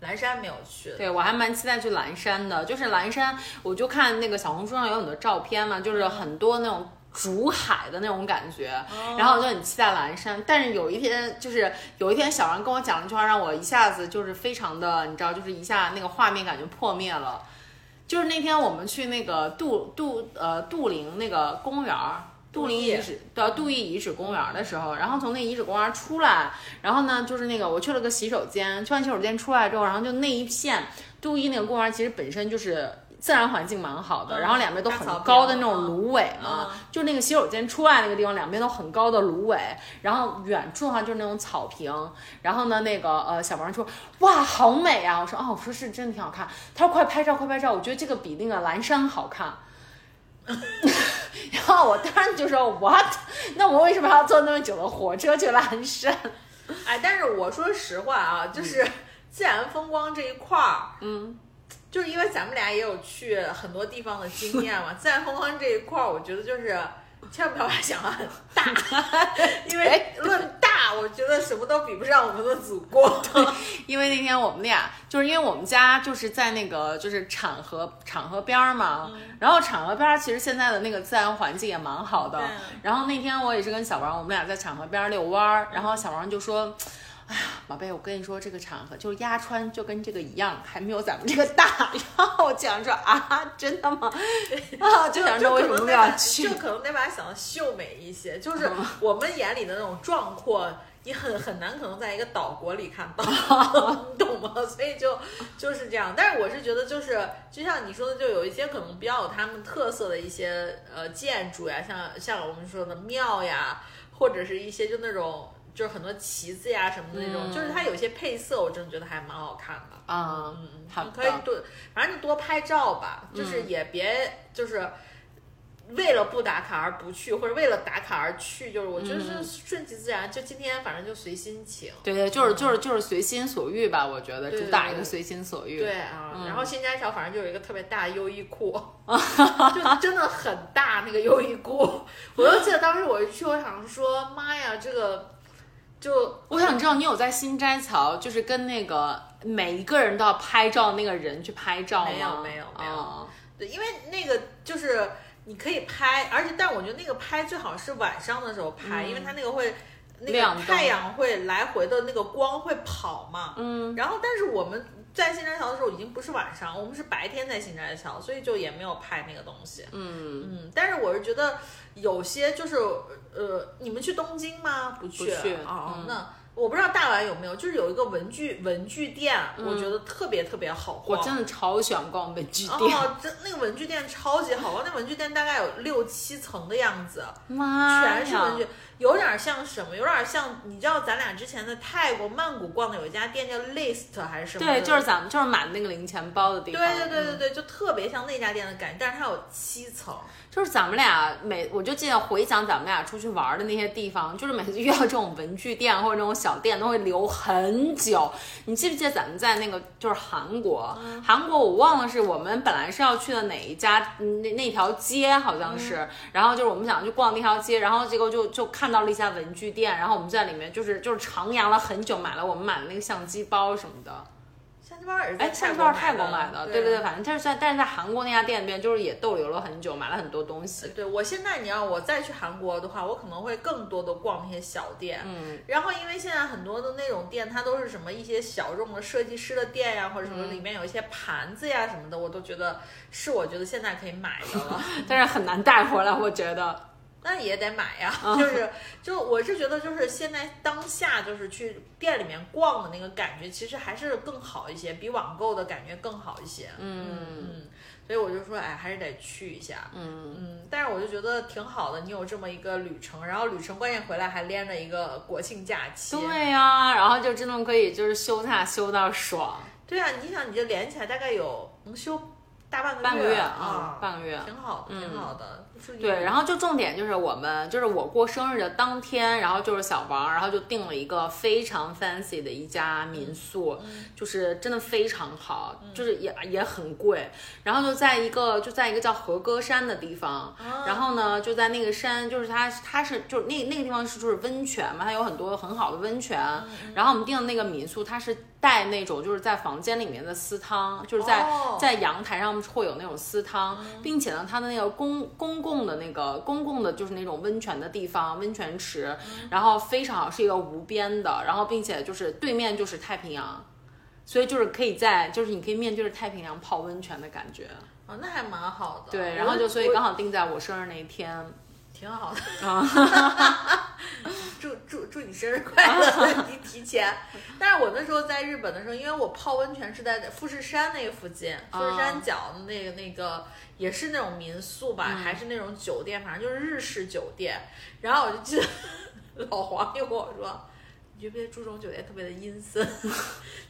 蓝山没有去，对，我还蛮期待去蓝山的。就是蓝山，我就看那个小红书上有很多照片嘛，就是很多那种竹海的那种感觉，然后我就很期待蓝山。但是有一天，就是有一天小杨跟我讲了一句话，让我一下子就是非常的，你知道，就是一下那个画面感觉破灭了。就是那天我们去那个杜杜呃杜陵那个公园儿。杜陵遗址的杜邑遗址公园的时候，然后从那遗址公园出来，然后呢，就是那个我去了个洗手间，去完洗手间出来之后，然后就那一片杜邑那个公园其实本身就是自然环境蛮好的，嗯然后两边都很高的那种嗯芦苇嘛，嗯就那个洗手间出来那个地方，两边都很高的芦苇，然后远处的话就是那种草坪，然后呢，那个呃小王说哇好美啊，我说哦，我说是真的挺好看，他说快拍照快拍照，我觉得这个比那个蓝山好看。然后我当然就说 what？那我为什么要坐那么久的火车去蓝山？哎，但是我说实话啊，就是自然风光这一块儿，嗯，就是因为咱们俩也有去很多地方的经验嘛，自然风光这一块儿，我觉得就是千万不要把想的很大，因为论大，我觉得什么都比不上我们的祖国。因为那天我们俩就是因为我们家就是在那个就是浐河浐河边儿嘛，然后浐河边儿其实现在的那个自然环境也蛮好的。然后那天我也是跟小王，我们俩在浐河边儿遛弯儿，然后小王就说。哎呀，宝贝，我跟你说，这个场合就是压川，就跟这个一样，还没有咱们这个大。然后我讲说啊，真的吗？啊，就想说为什么不要去就？可能得把它想的秀美一些，就是嗯我们眼里的那种壮阔。你很很难可能在一个岛国里看到，你懂吗？所以就就是这样。但是我是觉得，就是就像你说的，就有一些可能比较有他们特色的一些呃建筑呀，像像我们说的庙呀，或者是一些就那种就是很多旗子呀什么的那种，嗯就是它有些配色，我真的觉得还蛮好看的。啊，嗯，好你可以多，反正就多拍照吧，就是也别就是为了不打卡而不去，或者为了打卡而去，就是我觉得是顺其自然。就今天反正就随心情。对对，就是就是就是随心所欲吧，我觉得对对主打一个随心所欲。对啊，嗯然后新家桥反正就有一个特别大的优衣库，就真的很大那个优衣库。我就记得当时我一去，我想说，妈呀，这个就我想知道你有在新斋桥，就是跟那个每一个人都要拍照那个人去拍照吗？没有没有没有哦对，因为那个就是你可以拍，而且但我觉得那个拍最好是晚上的时候拍，因为它那个会那个太阳会来回的那个光会跑嘛。嗯，然后，但是我们在新斋桥的时候已经不是晚上，我们是白天在新斋桥，所以就也没有拍那个东西。嗯，嗯，但是我是觉得有些就是呃，你们去东京吗？不去。不去哦，嗯那我不知道大阪有没有，就是有一个文具文具店，我觉得特别特别好逛。我真的超喜欢逛文具店，哦，真那个文具店超级好逛，那文具店大概有六七层的样子，妈呀全是文具，有点像什么？有点像你知道咱俩之前在泰国曼谷逛的有一家店叫 List 还是什么？对，就是咱们就是买那个零钱包的地对方。对对对对对，就特别像那家店的感觉，但是它有七层。就是咱们俩每，我就记得回想咱们俩出去玩的那些地方，就是每次遇到这种文具店或者那种小店，都会留很久。你记不记得咱们在那个就是韩国？韩国我忘了是我们本来是要去的哪一家嗯那那条街好像是，然后就是我们想去逛那条街，然后结果就就看到了一家文具店，然后我们在里面就是就是徜徉了很久，买了我们买的那个相机包什么的。相机包也是在泰国买的，对对对，反正就是在，但是在韩国那家店里面，就是也逗留了很久，买了很多东西。对我现在你要我再去韩国的话，我可能会更多的逛那些小店，嗯，然后因为现在很多的那种店，它都是什么一些小众的设计师的店呀，或者什嗯么里面有一些盘子呀什么的，我都觉得是我觉得现在可以买的了。但是很难带回来，我觉得。那也得买呀，嗯就是就我是觉得就是现在当下就是去店里面逛的那个感觉，其实还是更好一些，比网购的感觉更好一些。嗯嗯，所以我就说，哎，还是得去一下。嗯，嗯，但是我就觉得挺好的，你有这么一个旅程，然后旅程关键回来还连着一个国庆假期。对呀、然后就真的可以就是休假休到爽，对啊，你想你这连起来大概有能休大半个半个月啊嗯，半个月挺好的，挺嗯好的。是对，然后就重点就是我们就是我过生日的当天，然后就是小王，然后就订了一个非常 fancy 的一家民宿，就是真的非常好，就是也也很贵，然后就在一个就在一个叫和歌山的地方，然后呢就在那个山，就是它它是就是那那个地方是就是温泉嘛，它有很多很好的温泉，然后我们订的那个民宿它是带那种就是在房间里面的私汤，就是在、哦在阳台上会有那种私汤，并且呢，它的那个公公共的那个公共的就是那种温泉的地方，温泉池，然后非常好，是一个无边的，然后并且就是对面就是太平洋，所以就是可以在就是你可以面对着太平洋泡温泉的感觉。哦，那还蛮好的。对，然后就所以刚好定在我生日那一天，挺好的。啊，祝祝祝你生日快乐！提提前。但是我那时候在日本的时候，因为我泡温泉是在富士山那个附近，富士山脚的那个那个也是那种民宿吧，还是那种酒店，反正就是日式酒店。然后我就记得 老黄就跟我说：“你觉不觉得住这种酒店特别的阴森？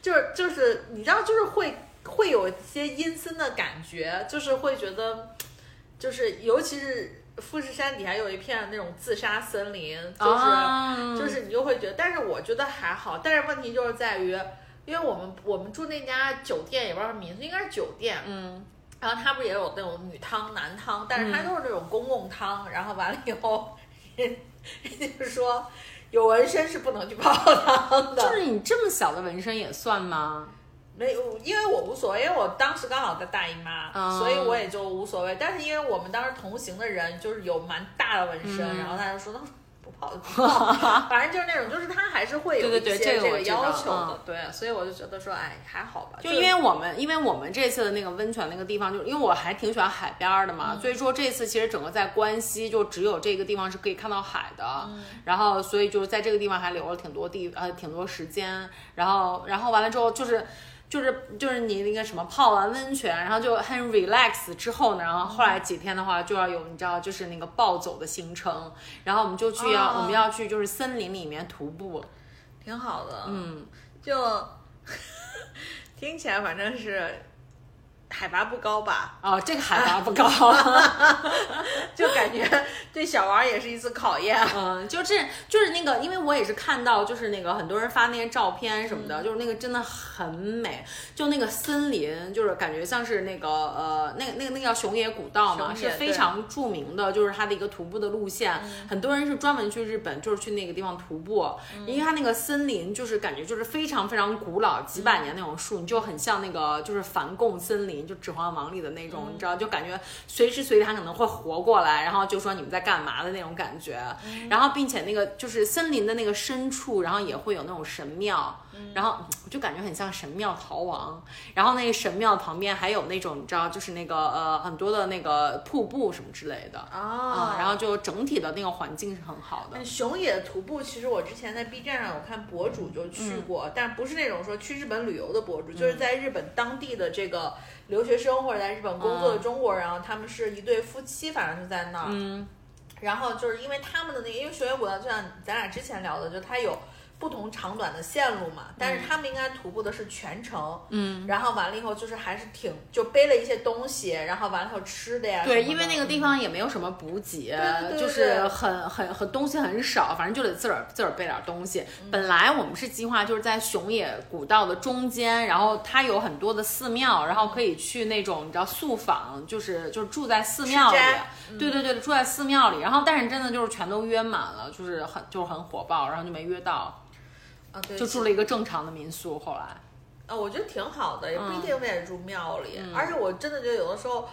就是就是你知道，就是会会有一些阴森的感觉，就是会觉得，就是尤其是。”富士山底下有一片那种自杀森林，就是就是你就会觉得，但是我觉得还好，但是问题就是在于，因为我们我们住那家酒店也不知道是民宿，应该是酒店，嗯，然后它不是也有那种女汤男汤，但是它都是那种公共汤，然后完了以后，人人家说有纹身是不能去泡汤的，就是你这么小的纹身也算吗？没有，因为我无所谓，因为我当时刚好在大姨妈，所以我也就无所谓。但是因为我们当时同行的人就是有蛮大的纹身，然后他就说他不泡不泡，反正就是那种，就是他还是会有一些这个要求的，对，所以我就觉得说，哎，还好吧。就因为我们，因为我们这次的那个温泉那个地方，就因为我还挺喜欢海边的嘛，所以说这次其实整个在关西就只有这个地方是可以看到海的，然后所以就是在这个地方还留了挺多地呃挺多时间，然后然后完了之后就是。就是就是你那个什么泡完温泉，然后就很 relax 之后呢，然后后来几天的话就要有你知道就是那个暴走的行程，然后我们就去要我们要去就是森林里面徒步，挺好的，嗯，就 听起来反正是。海拔不高吧？哦，这个海拔不高，就感觉对小王也是一次考验。嗯，就是就是那个，因为我也是看到，就是那个很多人发那些照片什么的，就是那个真的很美，就那个森林，就是感觉像是那个呃，那个那个那个叫熊野古道嘛，是非常著名的，就是它的一个徒步的路线。很多人是专门去日本，就是去那个地方徒步，因为它那个森林就是感觉就是非常非常古老，几百年那种树，你就很像那个就是梵贡森林。就《指环王》里的那种，你知道，就感觉随时随地他可能会活过来，然后就说你们在干嘛的那种感觉。然后，并且那个就是森林的那个深处，然后也会有那种神庙，然后我就感觉很像神庙逃亡。然后那个神庙旁边还有那种你知道，就是那个呃很多的那个瀑布什么之类的啊。然后就整体的那个环境是很好的。熊野徒步其实我之前在 B 站上有看博主就去过，但不是那种说去日本旅游的博主，就是在日本当地的这个。留学生或者在日本工作的中国人，然后他们是一对夫妻，反正是在那儿。嗯，然后就是因为他们的那个，因为熊野古道就像咱俩之前聊的，就它有。不同长短的线路嘛，但是他们应该徒步的是全程，嗯，然后完了以后就是还是挺就背了一些东西，然后完了以后吃的呀，对，因为那个地方也没有什么补给，就是很很很东西很少，反正就得自个儿自个儿背点东西。本来我们是计划就是在熊野古道的中间，然后它有很多的寺庙，然后可以去那种你知道宿坊，就是就是住在寺庙里，对对对，住在寺庙里，然后但是真的就是全都约满了，就是很就是很火爆，然后就没约到。啊，对，就住了一个正常的民宿。后来，啊，我觉得挺好的，也不一定非得住庙里。而且我真的觉得有的时候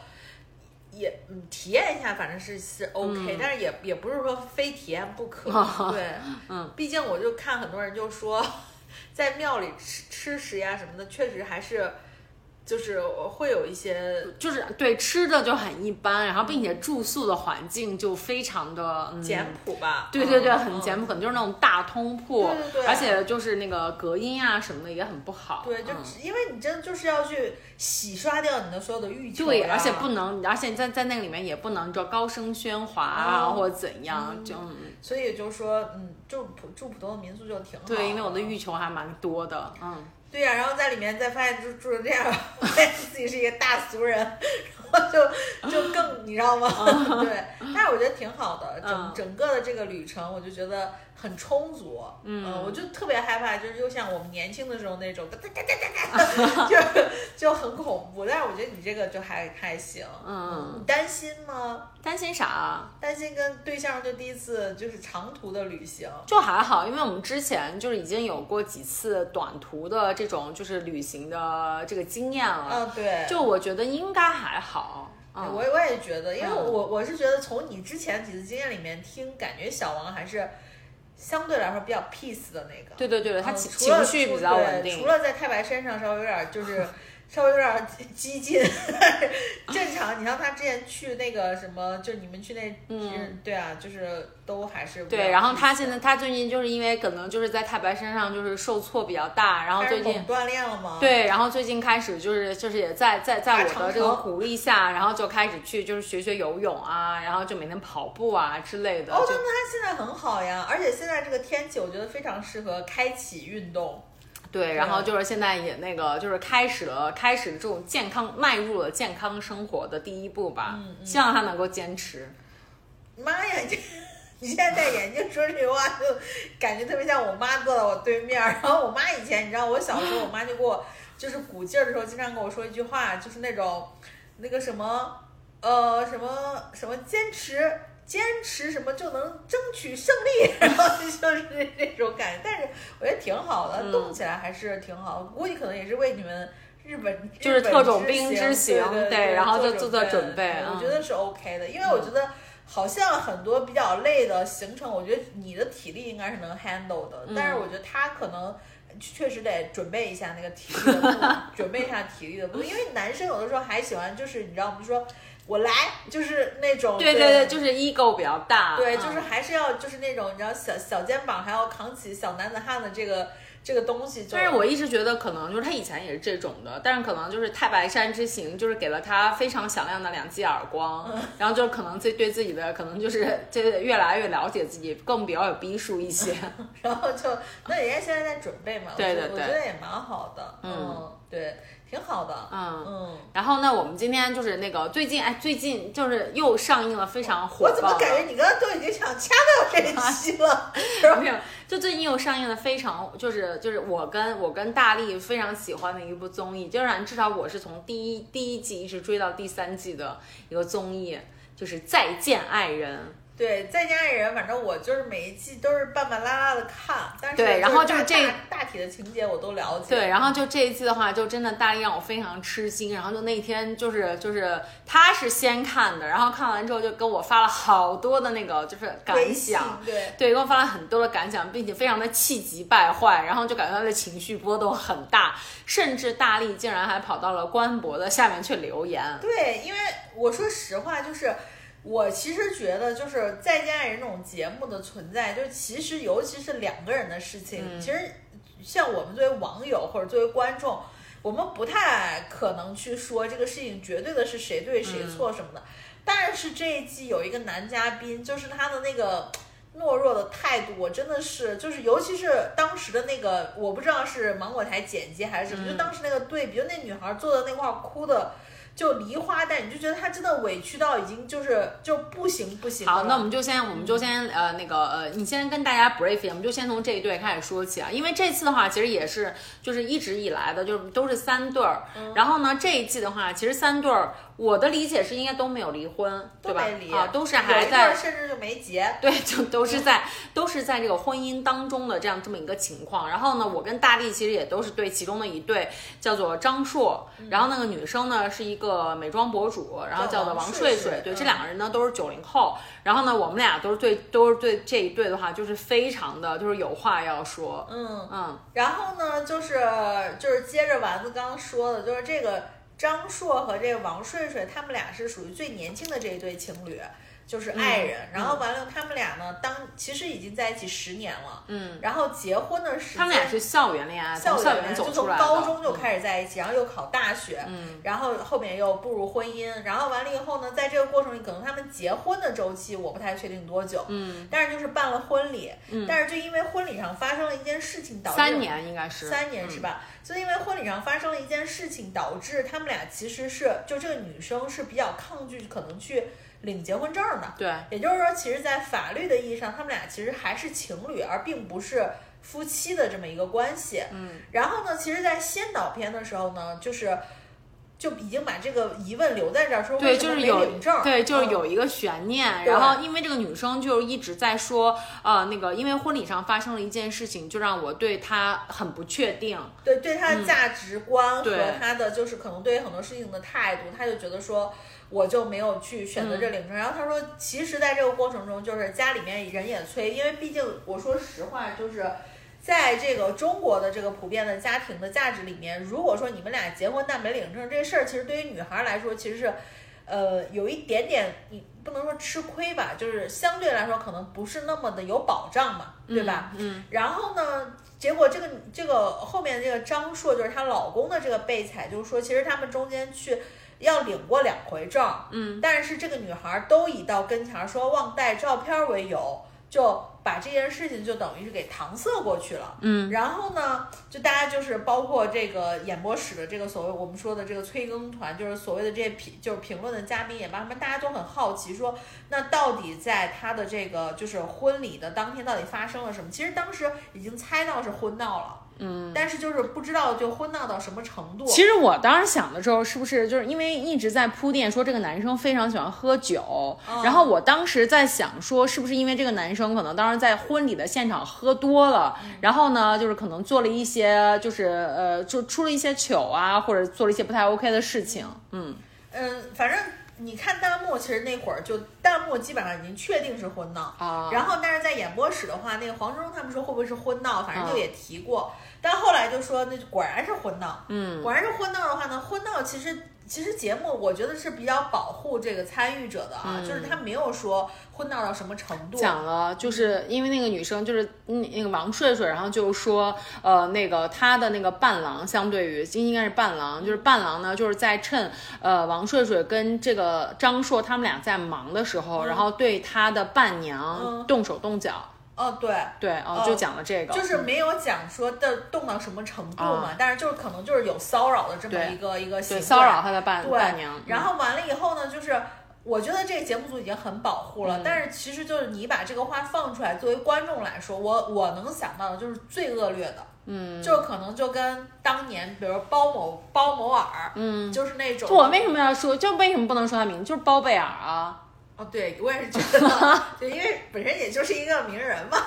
也嗯体验一下，反正是是 OK，但是也也不是说非体验不可。对，嗯，毕竟我就看很多人就说，在庙里吃吃食呀什么的，确实还是。就是会有一些，就是对吃的就很一般，然后并且住宿的环境就非常的简朴吧？对对对，很简朴，可能就是那种大通铺，对对对，而且就是那个隔音啊什么的也很不好。对，就因为你真的就是要去洗刷掉你的所有的欲求，对，而且不能，而且在在那个里面也不能就高声喧哗啊或者怎样，就所以就说嗯，住普住普通的民宿就挺好。对，因为我的欲求还蛮多的，嗯。对呀，然后在里面再发现住住成这样，发现自己是一个大俗人，然后就就更你知道吗？对，但是我觉得挺好的，整整个的这个旅程，我就觉得。很充足，嗯，我就特别害怕，就是又像我们年轻的时候那种，就就很恐怖。但是我觉得你这个就还还行，嗯，你担心吗？担心啥？担心跟对象就第一次就是长途的旅行，就还好，因为我们之前就是已经有过几次短途的这种就是旅行的这个经验了，嗯，对，就我觉得应该还好。我我也觉得，因为我我是觉得从你之前几次经验里面听，感觉小王还是。相对来说比较 peace 的那个，对对对，他情情绪比较稳定。除了在太白山上稍微有点就是稍微有点激进，正常。你像他之前去那个什么，就你们去那，嗯，对啊，就是都还是对。然后他现在他最近就是因为可能就是在太白身上就是受挫比较大，然后最近锻炼了吗？对，然后最近开始就是就是也在在在我的这个鼓励下，然后就开始去就是学学游泳啊，然后就每天跑步啊之类的。哦，那他现在很好呀，而且现在这个天气我觉得非常适合开启运动。对，然后就是现在也那个，就是开始了，开始这种健康，迈入了健康生活的第一步吧。嗯希望他能够坚持。妈呀，你 你现在戴眼镜说这句话，就感觉特别像我妈坐在我对面。然后我妈以前，你知道，我小时候，我妈就给我就是鼓劲儿的时候，经常跟我说一句话，就是那种那个什么呃什么什么坚持。坚持什么就能争取胜利，然后就是这种感觉，但是我觉得挺好的，动起来还是挺好。估计可能也是为你们日本就是特种兵之行，对，然后就做做准备。我觉得是 OK 的，因为我觉得好像很多比较累的行程，我觉得你的体力应该是能 handle 的，但是我觉得他可能确实得准备一下那个体力的，准备一下体力的，因为男生有的时候还喜欢就是你知道，我们说。我来就是那种，对对对，就是 ego 比较大，对，就是还是要就是那种你知道小小肩膀还要扛起小男子汉的这个这个东西。但是我一直觉得可能就是他以前也是这种的，但是可能就是太白山之行就是给了他非常响亮的两记耳光，然后就可能自对自己的可能就是就越来越了解自己，更比较有逼数一些。然后就那人家现在在准备嘛，对对对，我觉得也蛮好的，嗯，对。挺好的，嗯嗯，然后呢，我们今天就是那个最近，哎，最近就是又上映了非常火爆。我怎么感觉你刚刚都已经想掐掉这一期了？没有，就最近又上映了非常，就是就是我跟我跟大力非常喜欢的一部综艺，就是至少我是从第一第一季一直追到第三季的一个综艺，就是《再见爱人》。对，在家里人，反正我就是每一季都是半半拉拉的看，但是对，然后就是这大体的情节我都了解。对，然后就这一季的话，就真的大力让我非常吃惊。然后就那天就是就是他是先看的，然后看完之后就跟我发了好多的那个就是感想，对对，给我发了很多的感想，并且非常的气急败坏，然后就感觉他的情绪波动很大，甚至大力竟然还跑到了官博的下面去留言。对，因为我说实话就是。我其实觉得，就是《再见爱人》这种节目的存在，就是其实尤其是两个人的事情，其实像我们作为网友或者作为观众，我们不太可能去说这个事情绝对的是谁对谁错什么的。但是这一季有一个男嘉宾，就是他的那个懦弱的态度，我真的是就是，尤其是当时的那个，我不知道是芒果台剪辑还是什么，就当时那个对比，就那女孩坐在那块哭的。就梨花带，你就觉得他真的委屈到已经就是就不行不行。好，那我们就先我们就先呃那个呃，你先跟大家 brief 我们就先从这一对开始说起啊，因为这次的话其实也是就是一直以来的，就是都是三对儿。然后呢，这一季的话，其实三对儿。我的理解是应该都没有离婚，对吧？啊，都是还在，甚至就没结。对，就都是在，都是在这个婚姻当中的这样这么一个情况。然后呢，我跟大力其实也都是对其中的一对，叫做张硕。然后那个女生呢是一个美妆博主，然后叫做王睡睡。对，这两个人呢都是九零后。然后呢，我们俩都是对，都是对这一对的话，就是非常的，就是有话要说。嗯嗯。然后呢，就是就是接着丸子刚刚说的，就是这个。张硕和这个王睡睡，他们俩是属于最年轻的这一对情侣。就是爱人，然后完了，他们俩呢，当其实已经在一起十年了，嗯，然后结婚的时间，他们俩是校园恋爱，校园就从高中就开始在一起，然后又考大学，嗯，然后后面又步入婚姻，然后完了以后呢，在这个过程里，可能他们结婚的周期我不太确定多久，嗯，但是就是办了婚礼，嗯，但是就因为婚礼上发生了一件事情，导致三年应该是三年是吧？就因为婚礼上发生了一件事情，导致他们俩其实是就这个女生是比较抗拒，可能去。领结婚证的，对，也就是说，其实，在法律的意义上，他们俩其实还是情侣，而并不是夫妻的这么一个关系。嗯，然后呢，其实，在先导片的时候呢，就是就已经把这个疑问留在这儿，说为什么没领证？对，就是有一个悬念。然后，因为这个女生就一直在说，呃，那个，因为婚礼上发生了一件事情，就让我对她很不确定。对，对她的价值观和她的就是可能对于很多事情的态度，她就觉得说。我就没有去选择这领证，然后他说，其实在这个过程中，就是家里面人也催，因为毕竟我说实话，就是在这个中国的这个普遍的家庭的价值里面，如果说你们俩结婚但没领证这事儿，其实对于女孩来说，其实是，呃，有一点点，你不能说吃亏吧，就是相对来说可能不是那么的有保障嘛，对吧？嗯。然后呢，结果这个这个后面这个张硕就是她老公的这个被采，就是说其实他们中间去要领过两回证，嗯，但是这个女孩都以到跟前儿说忘带照片为由，就把这件事情就等于是给搪塞过去了。嗯，然后呢，就大家就是包括这个演播室的这个所谓我们说的这个催更团，就是所谓的这些评就是评论的嘉宾也罢，他们大家都很好奇说，那到底在他的这个就是婚礼的当天到底发生了什么？其实当时已经猜到是婚闹了。嗯，但是就是不知道就婚闹到什么程度。其实我当时想的时候，是不是就是因为一直在铺垫说这个男生非常喜欢喝酒，然后我当时在想说，是不是因为这个男生可能当时在婚礼的现场喝多了，然后呢，就是可能做了一些就是呃，就出了一些糗啊，或者做了一些不太 OK 的事情。嗯嗯，反正你看弹幕，其实那会儿就弹幕基本上已经确定是婚闹。啊，然后，但是在演播室的话，那个黄忠他们说会不会是婚闹，反正就啊也提过。但后来就说那果然是婚闹，嗯。果然是婚闹的话呢，婚闹其实其实节目我觉得是比较保护这个参与者的啊，就是他没有说婚闹到什么程度。讲了，就是因为那个女生就是嗯那个王睡睡，然后就说，呃，那个她的那个伴郎，相对于应该是伴郎，就是伴郎呢，就是在趁呃王睡睡跟这个张硕他们俩在忙的时候，然后对他的伴娘嗯。动手动脚，哦，对。对，哦，就讲了这个，就是没有讲说的动到什么程度嘛，但是就是可能就是有骚扰的这么一个一个行骚扰他的伴伴娘，嗯。然后完了以后呢，就是我觉得这个节目组已经很保护嗯。了，但是其实就是你把这个话放出来，作为观众来说，我我能想到的就是最恶劣的，嗯，就可能就跟当年比如包某包某尔，嗯，就是那种我为什么要说，就为什么不能说他名字，就是包贝尔啊，哦，对，我也是觉得，对，因为本身也就是一个名人嘛，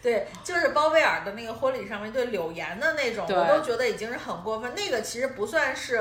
对，就是包贝尔的那个婚礼上面对柳岩的那种，我都觉得已经是很过分。那个其实不算是，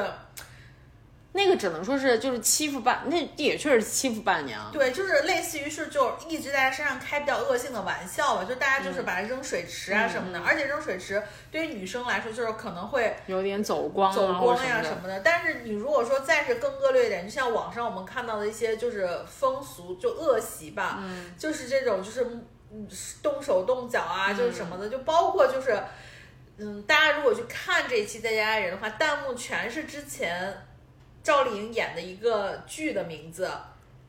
那个只能说是就是欺负伴，那也确实欺负伴娘，对，就是类似于是就一直在他身上开比较恶性的玩笑吧，就大家就是把它扔水池啊什么的，而且扔水池对于女生来说就是可能会有点走光啊，走光呀什么的。但是你如果说再是更恶劣一点，就像网上我们看到的一些就是风俗，就恶习吧，嗯就是这种就是嗯动手动脚啊，嗯就是什么的，就包括就是嗯，大家如果去看这一期《在家爱人》的话，弹幕全是之前赵丽颖演的一个剧的名字，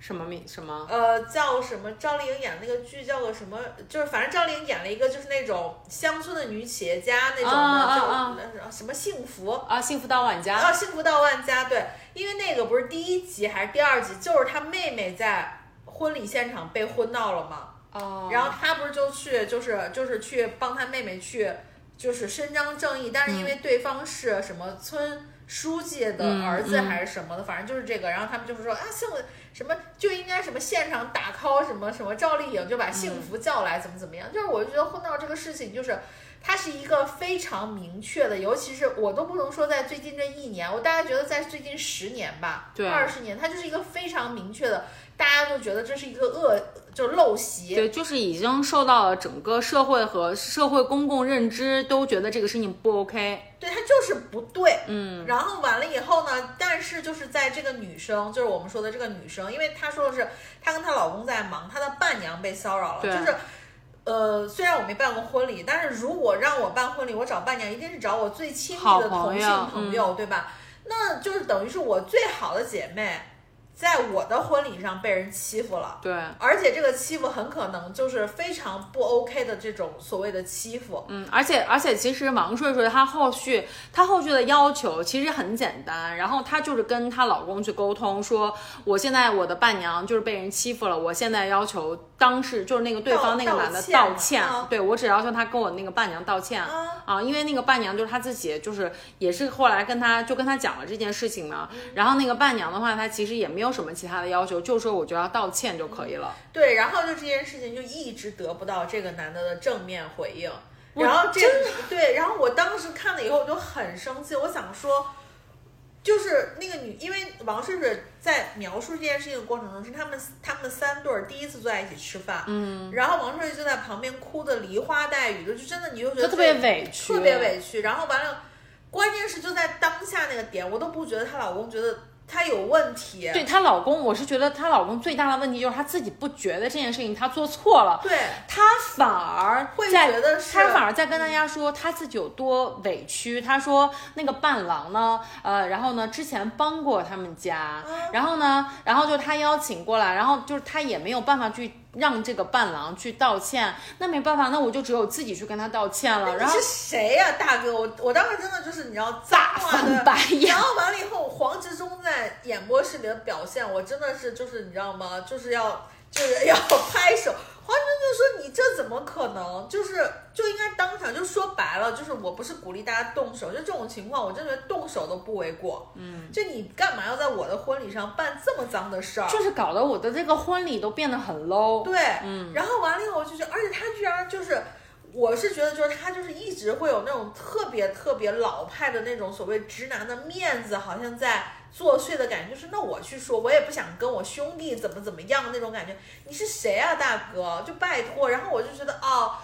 什么名什么？呃，叫什么？赵丽颖演那个剧叫个什么？就是反正赵丽颖演了一个就是那种乡村的女企业家那种的，叫什么幸福。啊，幸福到万家。啊，幸福到万家，对，因为那个不是第一集还是第二集，就是她妹妹在婚礼现场被婚闹了嘛，哦然后他不是就去，就是就是去帮他妹妹去，就是伸张正义，但是因为对方是什么村书记的儿子还是什么的，反正就是这个，然后他们就是说啊，幸福什么就应该什么现场打 call 什么什么赵丽颖就把幸福叫来，怎么怎么样，就是我就觉得婚闹这个事情就是。它是一个非常明确的，尤其是我都不能说在最近这一年，我大概觉得在最近十年吧，对。二十年，它就是一个非常明确的，大家都觉得这是一个恶，就是陋习，对，就是已经受到了整个社会和社会公共认知都觉得这个事情不 OK。对，它就是不对。嗯，然后完了以后呢，但是就是在这个女生，就是我们说的这个女生，因为她说的是她跟她老公在忙，她的伴娘被骚扰了，对就是。呃，虽然我没办过婚礼，但是如果让我办婚礼，我找伴娘一定是找我最亲密的同性朋友嗯朋友，对吧？那就是等于是我最好的姐妹，在我的婚礼上被人欺负了。对，而且这个欺负很可能就是非常不 OK 的这种所谓的欺负，嗯，而且而且其实王睡睡她后续她后续的要求其实很简单，然后她就是跟她老公去沟通说，我现在我的伴娘就是被人欺负了，我现在要求当事就是那个对方那个男的道道歉，啊对我只要求他跟我那个伴娘道歉。啊啊，因为那个伴娘就是她自己，就是也是后来跟她就跟她讲了这件事情嘛。然后那个伴娘的话，她其实也没有什么其他的要求，就说我就要道歉就可以了。对，然后就这件事情就一直得不到这个男的的正面回应，然后这对，然后我当时看了以后我就很生气，我想说，就是那个女，因为王睡睡在描述这件事情的过程中，是他们他们三对儿第一次坐在一起吃饭，嗯，然后王睡睡就在旁边哭的梨花带雨的，就真的你就觉得特别委屈，特别委屈。然后完了，关键是就在当下那个点，我都不觉得她老公觉得她有问题。对她老公，我是觉得她老公最大的问题就是他自己不觉得这件事情他做错了，对他反而会在觉得是他反而在跟大家说他自己有多委屈。他说那个伴郎呢，呃，然后呢之前帮过他们家，然后呢，然后就他邀请过来，然后就是他也没有办法去让这个伴郎去道歉，那没办法，那我就只有自己去跟他道歉了。然后你是谁呀、大哥？我我当时真的就是你知道大脏话的 翻白眼然后完了以后，黄执中在演播室里的表现，我真的是就是你知道吗？就是要就是要拍手。黄执中就说：“你这怎么可能？就是就应该当场就说白了，就是我不是鼓励大家动手，就这种情况，我真觉得动手都不为过。嗯，就你干嘛要在我的婚礼上办这么脏的事儿？就是搞得我的这个婚礼都变得很 low。对，嗯，然后完了以后，就觉得，而且他居然就是，我是觉得就是他就是一直会有那种特别特别老派的那种所谓直男的面子，好像在作祟的感觉，就是那我去说，我也不想跟我兄弟怎么怎么样那种感觉，你是谁啊，大哥？就拜托，然后我就觉得哦。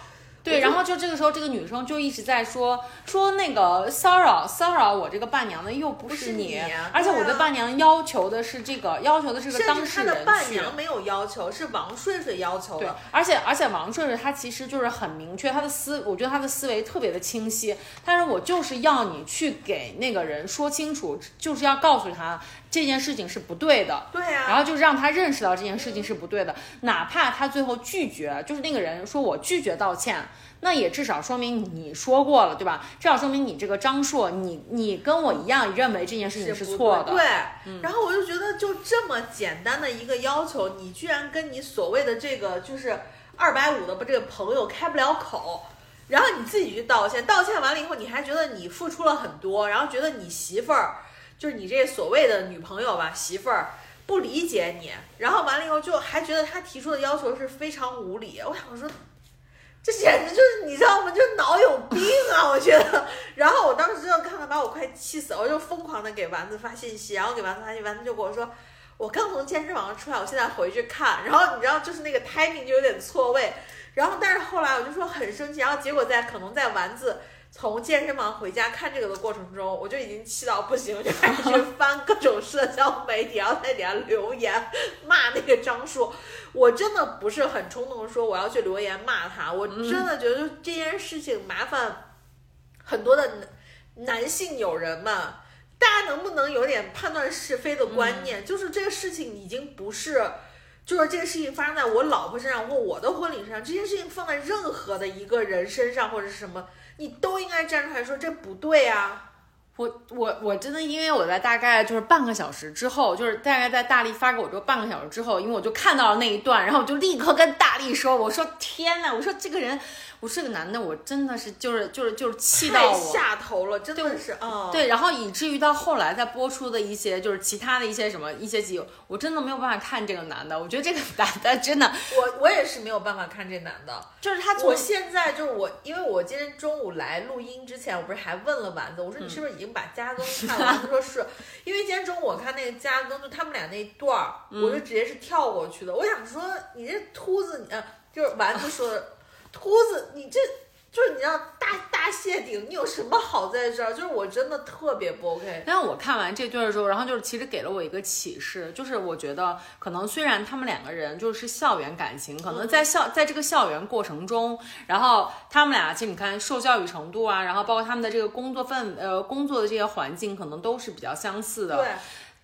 对，然后就这个时候，这个女生就一直在说说那个骚扰骚扰我这个伴娘的又不不是你，你啊而且我的伴娘要求的是这个，要求的是个当事人至他的伴。娘没有要求，是王顺顺要求对的。，而且而且王顺顺他其实就是很明确，他的思，我觉得他的思维特别的清晰。他说我就是要你去给那个人说清楚，就是要告诉他这件事情是不对的。对啊，然后就让他认识到这件事情是不对的，哪怕他最后拒绝，就是那个人说我拒绝道歉，那也至少说明你说过了，对吧？至少说明你这个张硕，你你跟我一样认为这件事情是错的，对，对然后我就觉得，就这么简单的一个要求，你居然跟你所谓的这个就是二百五的这个朋友开不了口，然后你自己去道歉，道歉完了以后，你还觉得你付出了很多，然后觉得你媳妇儿，就是你这所谓的女朋友吧，媳妇儿。不理解你，然后完了以后就还觉得他提出的要求是非常无理。我想说，这简直就是你知道吗？就脑有病啊！我觉得。然后我当时真的看到把我快气死了，我就疯狂的给丸子发信息，然后给丸子发信息，丸子就跟我说。我刚从健身房出来，我现在回去看，然后你知道，就是那个 timing 就有点错位，然后但是后来我就说很生气，然后结果在可能在丸子从健身房回家看这个的过程中，我就已经气到不行，我就 开始去翻各种社交媒体，然后在底下留言骂那个张硕。我真的不是很冲动地说我要去留言骂他，我真的觉得这件事情麻烦很多的男男性友人们。大家能不能有点判断是非的观念？就是这个事情已经不是，就是这个事情发生在我老婆身上或我的婚礼上，这件事情放在任何的一个人身上或者是什么，你都应该站出来说这不对啊。我我我真的，因为我在大概就是半个小时之后，就是大概在大力发给我之后半个小时之后，因为我就看到了那一段，然后我就立刻跟大力说，我说天呐，我说这个人，我是个男的，我真的是就是就是就是气到太我。下头了，真的是啊。对，然后以至于到后来再播出的一些就是其他的一些什么一些集，我真的没有办法看这个男的。我觉得这个男的真的我我也是没有办法看这男的。就是他我现在就是我，因为我今天中午来录音之前，我不是还问了丸子，我说你是不是已经把加更看了？他说是，因为今天中午我看那个加更，就他们俩那一段儿，我就直接是跳过去的。我想说，你这秃子，你呃，就是丸子说的，秃子，你这就是你要大大谢顶，你有什么好在这儿？就是我真的特别不 OK。但是我看完这对儿之后，然后就是其实给了我一个启示，就是我觉得可能虽然他们两个人就是校园感情，可能在校在这个校园过程中，然后他们俩其实你看受教育程度啊，然后包括他们的这个工作氛呃工作的这些环境，可能都是比较相似的。对，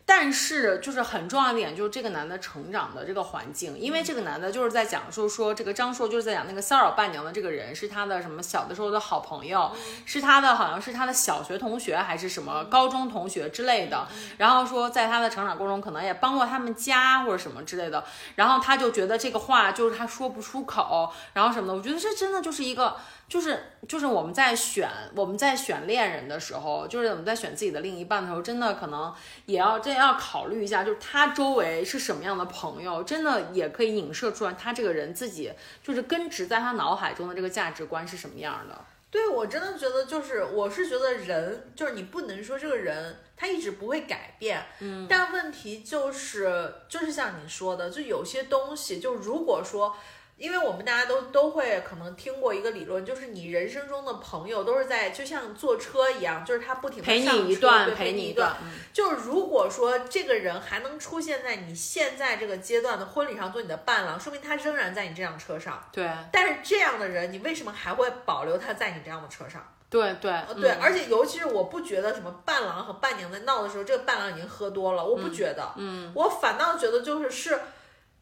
但是就是很重要的一点，就是这个男的成长的这个环境，因为这个男的就是在讲述说，这个张硕就是在讲那个骚扰伴娘的这个人是他的什么小的时候的好朋友，是他的好像是他的小学同学还是什么高中同学之类的，然后说在他的成长过程中可能也帮过他们家或者什么之类的，然后他就觉得这个话就是他说不出口，然后什么的，我觉得这真的就是一个。就是就是我们在选我们在选恋人的时候，就是我们在选自己的另一半的时候，真的可能也要真要考虑一下，就是他周围是什么样的朋友，真的也可以影射出来他这个人自己就是根植在他脑海中的这个价值观是什么样的。对我真的觉得就是，我是觉得人就是你不能说这个人他一直不会改变，嗯，但问题就是就是像你说的，就有些东西，就如果说。因为我们大家都都会可能听过一个理论，就是你人生中的朋友都是在就像坐车一样，就是他不停的陪上一段，对陪你一段。嗯就是如果说这个人还能出现在你现在这个阶段的婚礼上做你的伴郎，说明他仍然在你这辆车上。对但是这样的人，你为什么还会保留他在你这样的车上？对对呃，对，嗯而且尤其是我不觉得什么伴郎和伴娘在闹的时候，这个伴郎已经喝多了，我不觉得，嗯，我反倒觉得就是是。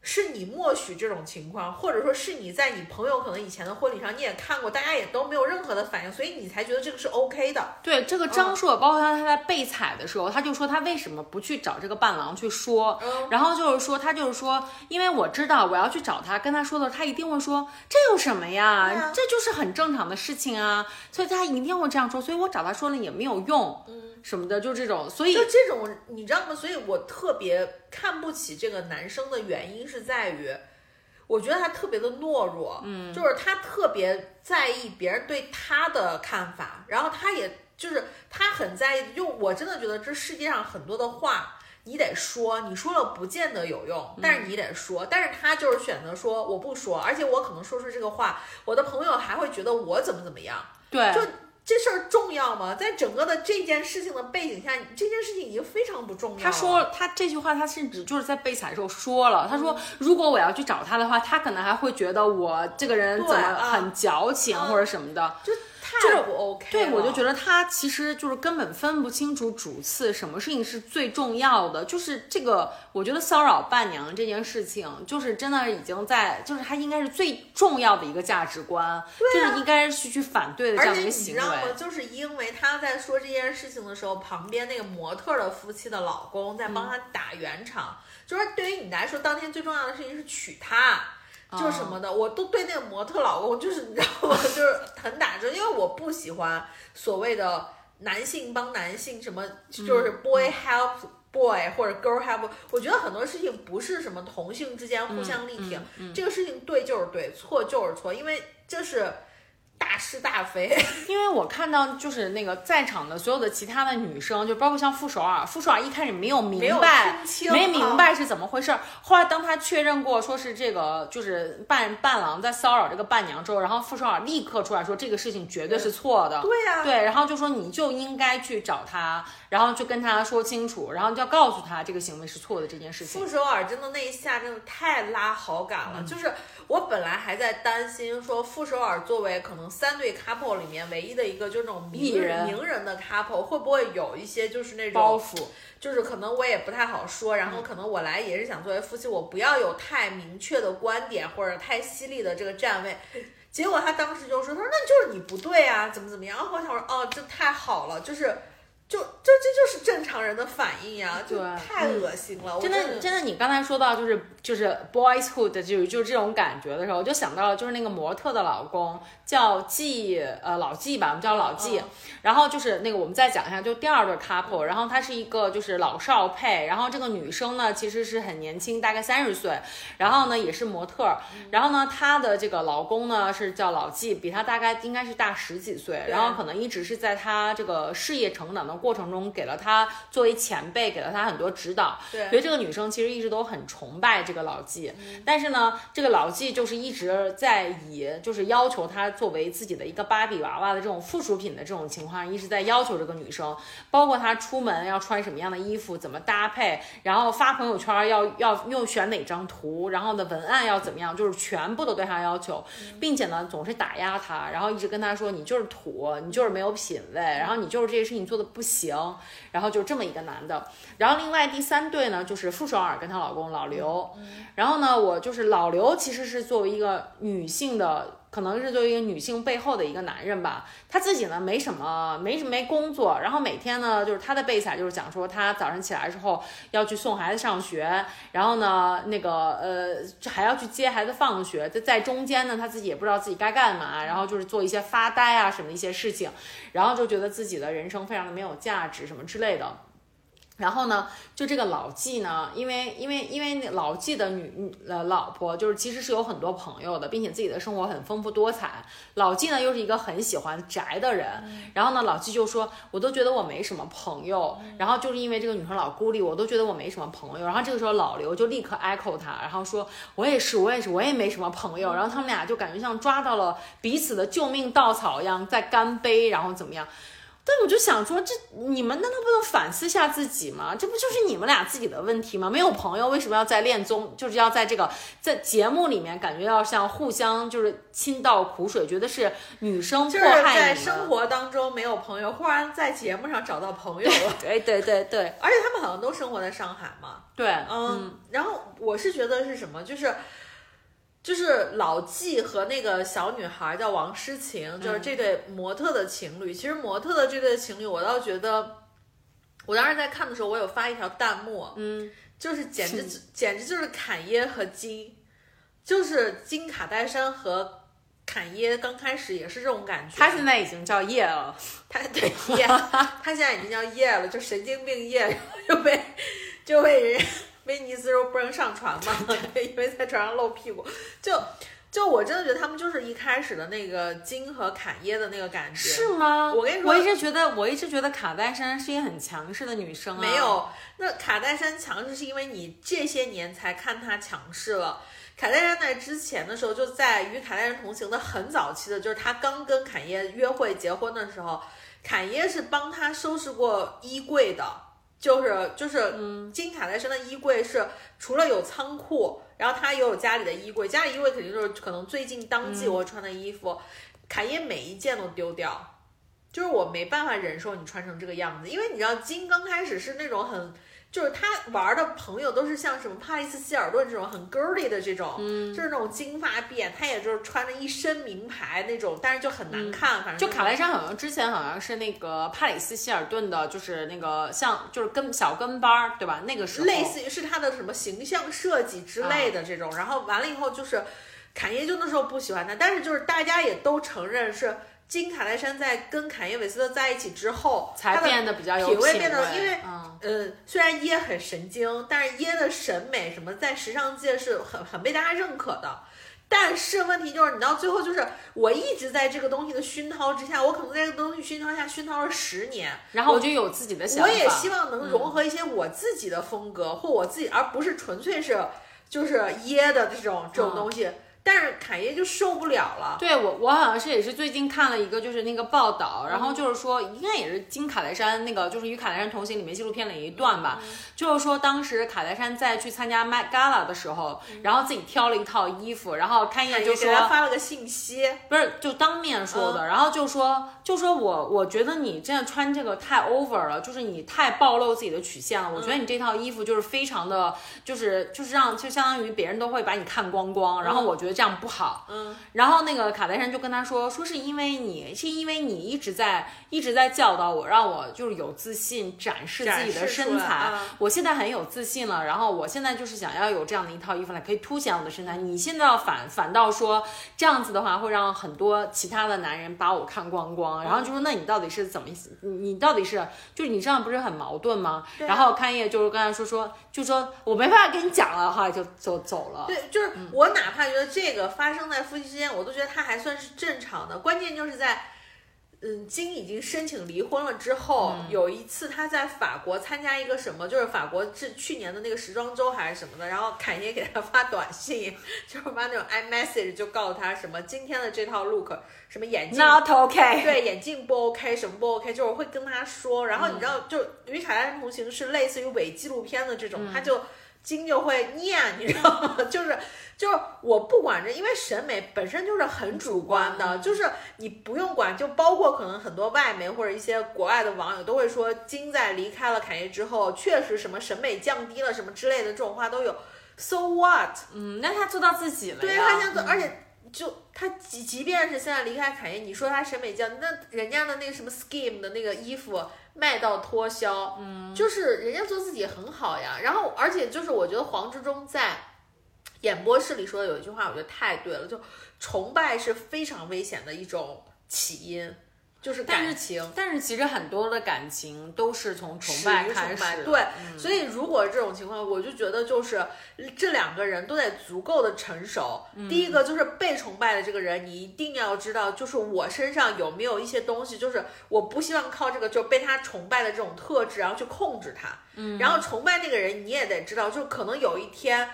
是你默许这种情况，或者说是你在你朋友可能以前的婚礼上你也看过，大家也都没有任何的反应，所以你才觉得这个是 OK 的。对这个张硕，包括他他在被踩的时候，他就说他为什么不去找这个伴郎去说，嗯。然后就是说他就是说，因为我知道我要去找他，跟他说的时候，他一定会说这有什么呀，这就是很正常的事情啊，所以他一定会这样说，所以我找他说了也没有用，嗯，什么的，就这种，所以就这种，你知道吗？所以我特别看不起这个男生的原因是在于，我觉得他特别的懦弱，嗯，就是他特别在意别人对他的看法，然后他也就是他很在意，就我真的觉得这世界上很多的话。你得说，你说了不见得有用，但是你得说。但是他就是选择说我不说，而且我可能说出这个话，我的朋友还会觉得我怎么怎么样。对，就这事儿重要吗？在整个的这件事情的背景下，这件事情已经非常不重要了。他说他这句话，他甚至就是在被采的时候说了，他说如果我要去找他的话，他可能还会觉得我这个人怎么很矫情嗯或者什么的。就太不 OK 对，我就觉得得他其实就是根本分不清楚主次，什么事情是最重要的。就是这个，我觉得骚扰伴娘这件事情，就是真的已经在，就是他应该是最重要的一个价值观，就是应该是去反对的这样一个行知道吗？为。就是因为他在说这件事情的时候，旁边那个模特儿的夫妻的老公在帮他打圆场，就是对于你来说，当天最重要的事情是娶她。就是什么的，我都对那个模特老公，就是你知道吗？就是很打折，因为我不喜欢所谓的男性帮男性什么，就是 boy help boy 或者 girl help，我觉得很多事情不是什么同性之间互相力挺，这个事情对就是对，错就是错，因为这是大是大非。因为我看到就是那个在场的所有的其他的女生，就包括像傅首尔，傅首尔一开始没有明白，没啊明白是怎么回事儿。后来当他确认过说是这个就是伴伴郎在骚扰这个伴娘之后，然后傅首尔立刻出来说这个事情绝对是错的。对呀、对，然后就说你就应该去找他，然后就跟他说清楚，然后就要告诉他这个行为是错的这件事情傅。首尔真的那一下真的太拉好感了，就是我本来还在担心说傅首尔作为可能三对 couple 里面唯一的一个就是那种名人名人的 couple，会不会有一些就是那种包种袱，就是可能我也不太好说，然后可能我来也是想作为夫妻，我不要有太明确的观点或者太犀利的这个站位。结果他当时就说：“他说那就是你不对啊，怎么怎么样。”然后我想说：“哦，这太好了，就是就就这就是正常人的反应呀，就太恶心了。我真真的，真的，你刚才说到就是就是 boyshood 就就是这种感觉的时候，我就想到了就是那个模特的老公叫季呃老季吧，我们叫老季。嗯然后就是那个我们再讲一下，就第二对 couple，然后他是一个就是老少配，然后这个女生呢其实是很年轻，大概三十岁，然后呢也是模特儿，然后呢她的这个老公呢是叫老季，比她大概应该是大十几岁，然后可能一直是在她这个事业成长的过程中，给了她作为前辈，给了她很多指导，对。所以这个女生其实一直都很崇拜这个老纪，但是呢，这个老纪就是一直在以就是要求她作为自己的一个芭比娃娃的这种附属品的这种情况，一直在要求这个女生，包括她出门要穿什么样的衣服，怎么搭配，然后发朋友圈要要又选哪张图，然后的文案要怎么样，就是全部都对她要求，并且呢总是打压她，然后一直跟她说你就是土，你就是没有品位，然后你就是这些事情做的不行，然后就这么一个男的。然后另外第三对呢，就是傅首尔跟她老公老刘。然后呢，我就是老刘，其实是作为一个女性的，可能是作为一个女性背后的一个男人吧。他自己呢没什么，没没工作，然后每天呢就是他的备采就是讲说他早上起来之后要去送孩子上学，然后呢那个呃还要去接孩子放学，在在中间呢他自己也不知道自己该干嘛，然后就是做一些发呆啊什么一些事情，然后就觉得自己的人生非常的没有价值什么之类的。然后呢，就这个老纪呢，因为因为因为老纪的女女呃老婆就是其实是有很多朋友的，并且自己的生活很丰富多彩。老纪呢又是一个很喜欢宅的人，然后呢老纪就说，我都觉得我没什么朋友，然后就是因为这个女生老孤立我，都觉得我没什么朋友。然后这个时候老刘就立刻 echo 他，然后说，我也是，我也是，我也没什么朋友。然后他们俩就感觉像抓到了彼此的救命稻草一样，在干杯，然后怎么样？但我就想说，这你们难道不能反思下自己吗？这不就是你们俩自己的问题吗？没有朋友，为什么要在恋综，就是要在这个在节目里面，感觉要像互相就是倾倒苦水，觉得是女生迫害在生活当中没有朋友，忽然在节目上找到朋友了。对对对对，而且他们好像都生活在上海嘛。对，嗯，然后我是觉得是什么，就是。就是老纪和那个小女孩叫王诗晴，就是这对模特的情侣。其实模特的这对情侣，我倒觉得，我当时在看的时候，我有发一条弹幕，嗯，就是简直 简直就是坎耶和金，就是金卡戴珊和坎耶刚开始也是这种感觉。他现在已经叫叶了，他对叶，他现在已经叫叶了，就神经病叶，就被就被人。威尼斯时候不能上船嘛，因为在船上露屁股。就就我真的觉得他们就是一开始的那个金和坎耶的那个感觉，是吗？我跟你说，我一直觉得我一直觉得卡戴珊是一个很强势的女生啊。没有，那卡戴珊强势是因为你这些年才看她强势了。卡戴珊在之前的时候，就在与卡戴珊同行的很早期的，就是她刚跟坎耶约会结婚的时候，坎耶是帮她收拾过衣柜的。就是就是，嗯，金卡戴珊的衣柜是除了有仓库，然后他也有家里的衣柜，家里衣柜肯定就是可能最近当季我穿的衣服，卡爷每一件都丢掉，就是我没办法忍受你穿成这个样子，因为你知道金刚开始是那种很。就是他玩的朋友都是像什么帕里斯希尔顿这种很 girly 的这种，嗯，就是那种金发碧眼，他也就是穿着一身名牌那种，但是就很难看。反正就卡莱珊好像之前好像是那个帕里斯希尔顿的，就是那个像就是跟小跟班儿，对吧？那个时候类似于是他的什么形象设计之类的这种，然后完了以后就是侃爷就那时候不喜欢他，但是就是大家也都承认是。金卡戴珊在跟坎耶韦斯特在一起之后，才变得比较有品味。变得，因为呃，虽然耶很神经，但是耶的审美什么在时尚界是很很被大家认可的。但是问题就是，你到最后就是我一直在这个东西的熏陶之下，我可能在这个东西熏陶下熏陶了十年，然后我就有自己的想法。我也希望能融合一些我自己的风格或我自己，而不是纯粹是就是耶的这种这种东西。但是侃爷就受不了了。对我，我好像是也是最近看了一个，就是那个报道，然后就是说，应该也是金卡戴珊那个，就是与卡戴珊同行里面纪录片的一段吧，就是说当时卡戴珊在去参加 Met Gala 的时候，然后自己挑了一套衣服，然后看一眼就说发了个信息，不是就当面说的，然后就说就说我我觉得你这样穿这个太 over 了，就是你太暴露自己的曲线了，我觉得你这套衣服就是非常的，就是就是让就相当于别人都会把你看光光，然后我觉得。这样不好，嗯，然后那个卡戴珊就跟他说，说是因为你是因为你一直在一直在教导我，让我就是有自信展示自己的身材，我现在很有自信了，然后我现在就是想要有这样的一套衣服来可以凸显我的身材，你现在要反反倒说这样子的话会让很多其他的男人把我看光光，然后就说那你到底是怎么你你到底是就是你这样不是很矛盾吗？然后看叶就是刚才说说就说我没办法跟你讲了，后来就就走了。对，就是我哪怕觉得这。这个发生在夫妻之间，我都觉得他还算是正常的。关键就是在，嗯，金已经申请离婚了之后，有一次他在法国参加一个什么，就是法国是去年的那个时装周还是什么的，然后侃爷给他发短信，就是发那种 i message，就告诉他什么今天的这套 look，什么眼镜 not OK，对，眼镜不 OK，什么不 OK，就是会跟他说。然后你知道，就与凯莱同行是类似于伪纪录片的这种，他就。金就会念，你知道吗？就是就是我不管这，因为审美本身就是很主观的，就是你不用管，就包括可能很多外媒或者一些国外的网友都会说，金在离开了凯爷之后，确实什么审美降低了什么之类的这种话都有。So what？嗯，那他做到自己了对他现在做，而且就他即即便是现在离开凯爷，你说他审美降，那人家的那个什么 Scheme 的那个衣服。卖到脱销，嗯，就是人家做自己很好呀。然后，而且就是我觉得黄执中在演播室里说的有一句话，我觉得太对了，就崇拜是非常危险的一种起因。就是但是感情。但是其实很多的感情都是从崇拜开始，对，嗯所以如果这种情况，我就觉得就是这两个人都得足够的成熟。嗯第一个就是被崇拜的这个人，你一定要知道，就是我身上有没有一些东西，就是我不希望靠这个就被他崇拜的这种特质，然后去控制他。嗯，然后崇拜那个人，你也得知道，就可能有一天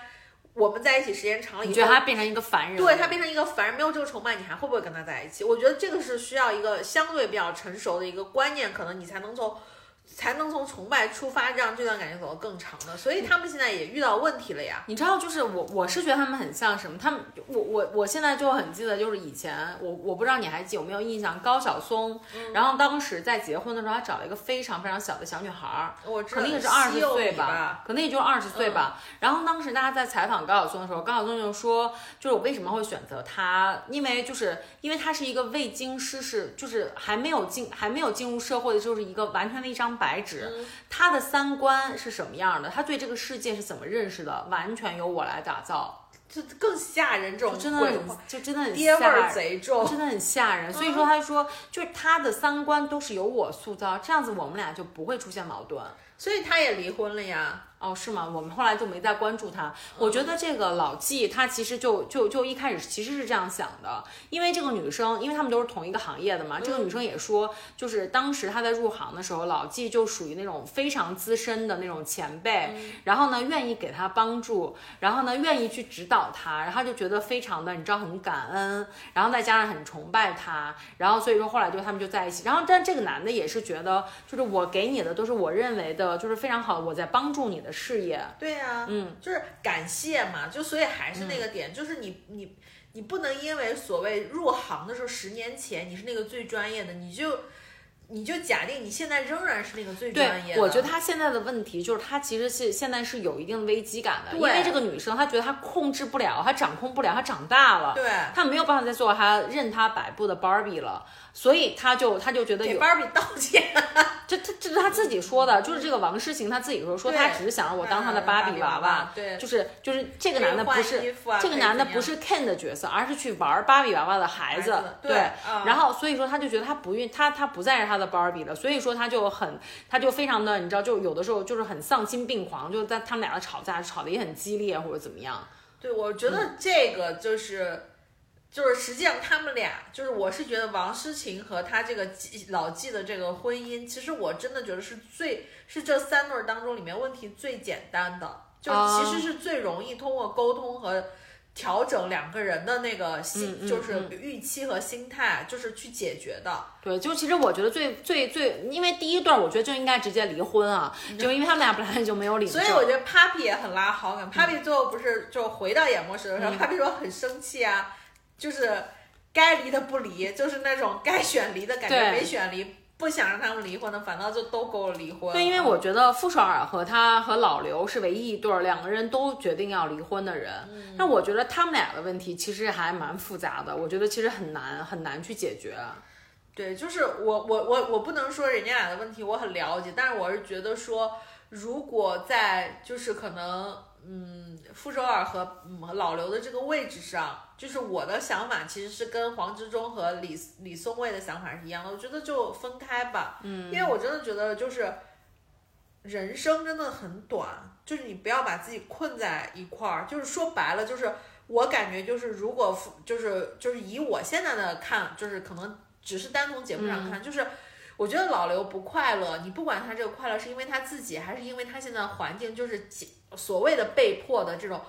我们在一起时间长了以后，你觉得他变成一个凡人，对他变成一个凡人，没有这个崇拜，你还会不会跟他在一起？我觉得这个是需要一个相对比较成熟的一个观念，可能你才能从才能从崇拜出发，让这段感情走得更长的。所以他们现在也遇到问题了呀。你知道，就是我，我是觉得他们很像什么？他们，我我我现在就很记得，就是以前我我不知道你还记有没有印象，高晓松，嗯然后当时在结婚的时候，他找了一个非常非常小的小女孩儿，我知道可能也是二十岁米吧，可能也就二十岁吧。然后当时大家在采访高晓松的时候，高晓松就说，就是我为什么会选择他，因为就是因为他是一个未经世事，就是还没有进还没有进入社会的，就是一个完全的一张白纸。嗯他的三观是什么样的？他对这个世界是怎么认识的？完全由我来打造，就更吓人，这种真的很，就真的很爹味儿吓人。贼重。真的很吓人，所以说他就说，就是他的三观都是由我塑造，这样子我们俩就不会出现矛盾。所以他也离婚了呀。哦，是吗？我们后来就没再关注他。我觉得这个老纪他其实就就就一开始其实是这样想的，因为这个女生，因为他们都是同一个行业的嘛，这个女生也说，就是当时她在入行的时候，老纪就属于那种非常资深的那种前辈，然后呢愿意给她帮助，然后呢愿意去指导她，然后就觉得非常的你知道很感恩，然后再加上很崇拜她，然后所以说后来就他们就在一起，然后但这个男的也是觉得，就是我给你的都是我认为的，就是非常好，我在帮助你的事业。对呀、嗯，就是感谢嘛，就所以还是那个点，就是你你你不能因为所谓入行的时候十年前你是那个最专业的，你就你就假定你现在仍然是那个最专业对，的。我觉得他现在的问题就是他其实是现在是有一定危机感的，因为这个女生她觉得她控制不了，她掌控不了，她长大了，对她没有办法再做她任她摆布的 Barbie 了，所以她就她就觉得有，给芭比道歉。这这这是她自己说的，就是这个王诗晴她自己说，说对她只是想让我当她的芭比娃娃，对就是就是这个男的不是这个男的不是 Ken 的角色，而是去玩芭比娃娃的孩子，对啊然后所以说她就觉得她不愿她她不再是她的芭比了，所以说他就很他就非常的你知道，就有的时候就是很丧心病狂，就在他们俩的吵架吵得也很激烈或者怎么样。对，我觉得这个就是。就是实际上他们俩，就是我是觉得王诗晴和他这个季老纪的这个婚姻，其实我真的觉得是最是这三对儿当中里面问题最简单的，就其实是最容易通过沟通和调整两个人的那个心，就是嗯预期和心态，就是去解决的。对，就其实我觉得最最最，因为第一段我觉得就应该直接离婚啊，就因为他们俩本来就没有领证。所以我觉得 Papi 也很拉好感。Papi 最后不是就回到演播室的时候、嗯 p a p i 说很生气啊，就是该离的不离，就是那种该选离的感觉没选离，不想让他们离婚的，反倒就都跟我离婚。对，因为我觉得傅首尔和他和老刘是唯一一对儿两个人都决定要离婚的人。那、我觉得他们俩的问题其实还蛮复杂的，我觉得其实很难很难去解决。对，就是我我我我不能说人家俩的问题我很了解，但是我是觉得说，如果在就是可能嗯傅首尔和嗯老刘的这个位置上，就是我的想法其实是跟黄执中和李李松蔚的想法是一样的，我觉得就分开吧，嗯，因为我真的觉得就是人生真的很短，就是你不要把自己困在一块儿，就是说白了就是。我感觉就是，如果就是就是以我现在的看，就是可能只是单从节目上看，就是我觉得老刘不快乐，你不管他这个快乐是因为他自己，还是因为他现在环境就是所谓的被迫的这种。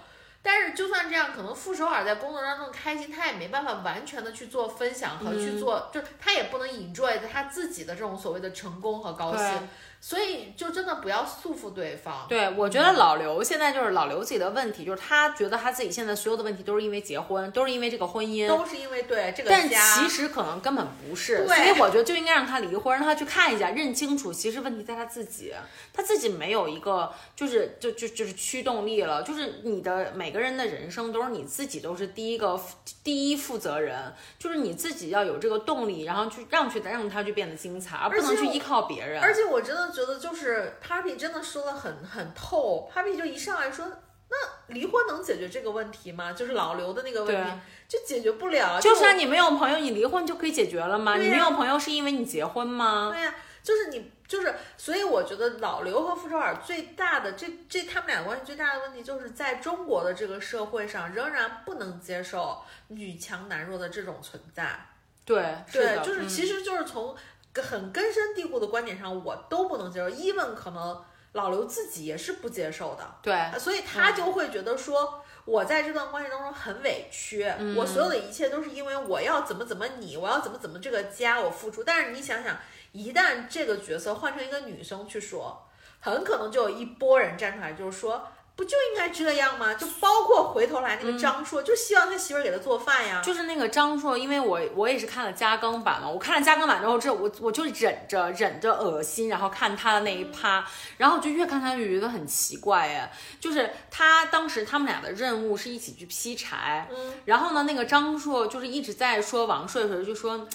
但是就算这样，可能傅首尔在工作当中开心，他也没办法完全的去做分享和去做，就是他也不能 enjoy 他自己的这种所谓的成功和高兴。所以就真的不要束缚对方。对，我觉得老刘现在就是老刘自己的问题，就是他觉得他自己现在所有的问题都是因为结婚，都是因为这个婚姻，都是因为对这个但。其实可能根本不是，对所以我觉得就应该让他离婚，让他去看一下，认清楚，其实问题在他自己，他自己没有一个就是就就就是驱动力了，就是你的每个人的人生都是你自己都是第一个第一负责人，就是你自己要有这个动力，然后去让去让他去变得精彩，而不能去依靠别人。而且我真的觉得就是 Papi 真的说的很很透，Papi 就一上来说，那离婚能解决这个问题吗？就是老刘的那个问题就解决不了。就是啊，你没有朋友，你离婚就可以解决了吗？你没有朋友是因为你结婚吗？对呀、就是你就是，所以我觉得老刘和傅首尔最大的这这他们俩关系最大的问题，就是在中国的这个社会上，仍然不能接受女强男弱的这种存在。对，对，的，就是嗯其实就是从很根深蒂固的观点上，我都不能接受，even 可能老刘自己也是不接受的。对，所以他就会觉得说，我在这段关系当中很委屈，我所有的一切都是因为我要怎么怎么你，我要怎么怎么这个家我付出。但是你想想，一旦这个角色换成一个女生去说，很可能就有一波人站出来，就是说。不就应该这样吗？就包括回头来那个张硕，就希望他媳妇儿给他做饭呀。就是那个张硕，因为我我也是看了加更版嘛，我看了加更版之后，这我我就忍着忍着恶心，然后看他的那一趴，然后就越看他就觉得很奇怪哎，就是他当时他们俩的任务是一起去劈柴，嗯，然后呢，那个张硕就是一直在说王睡睡，就说。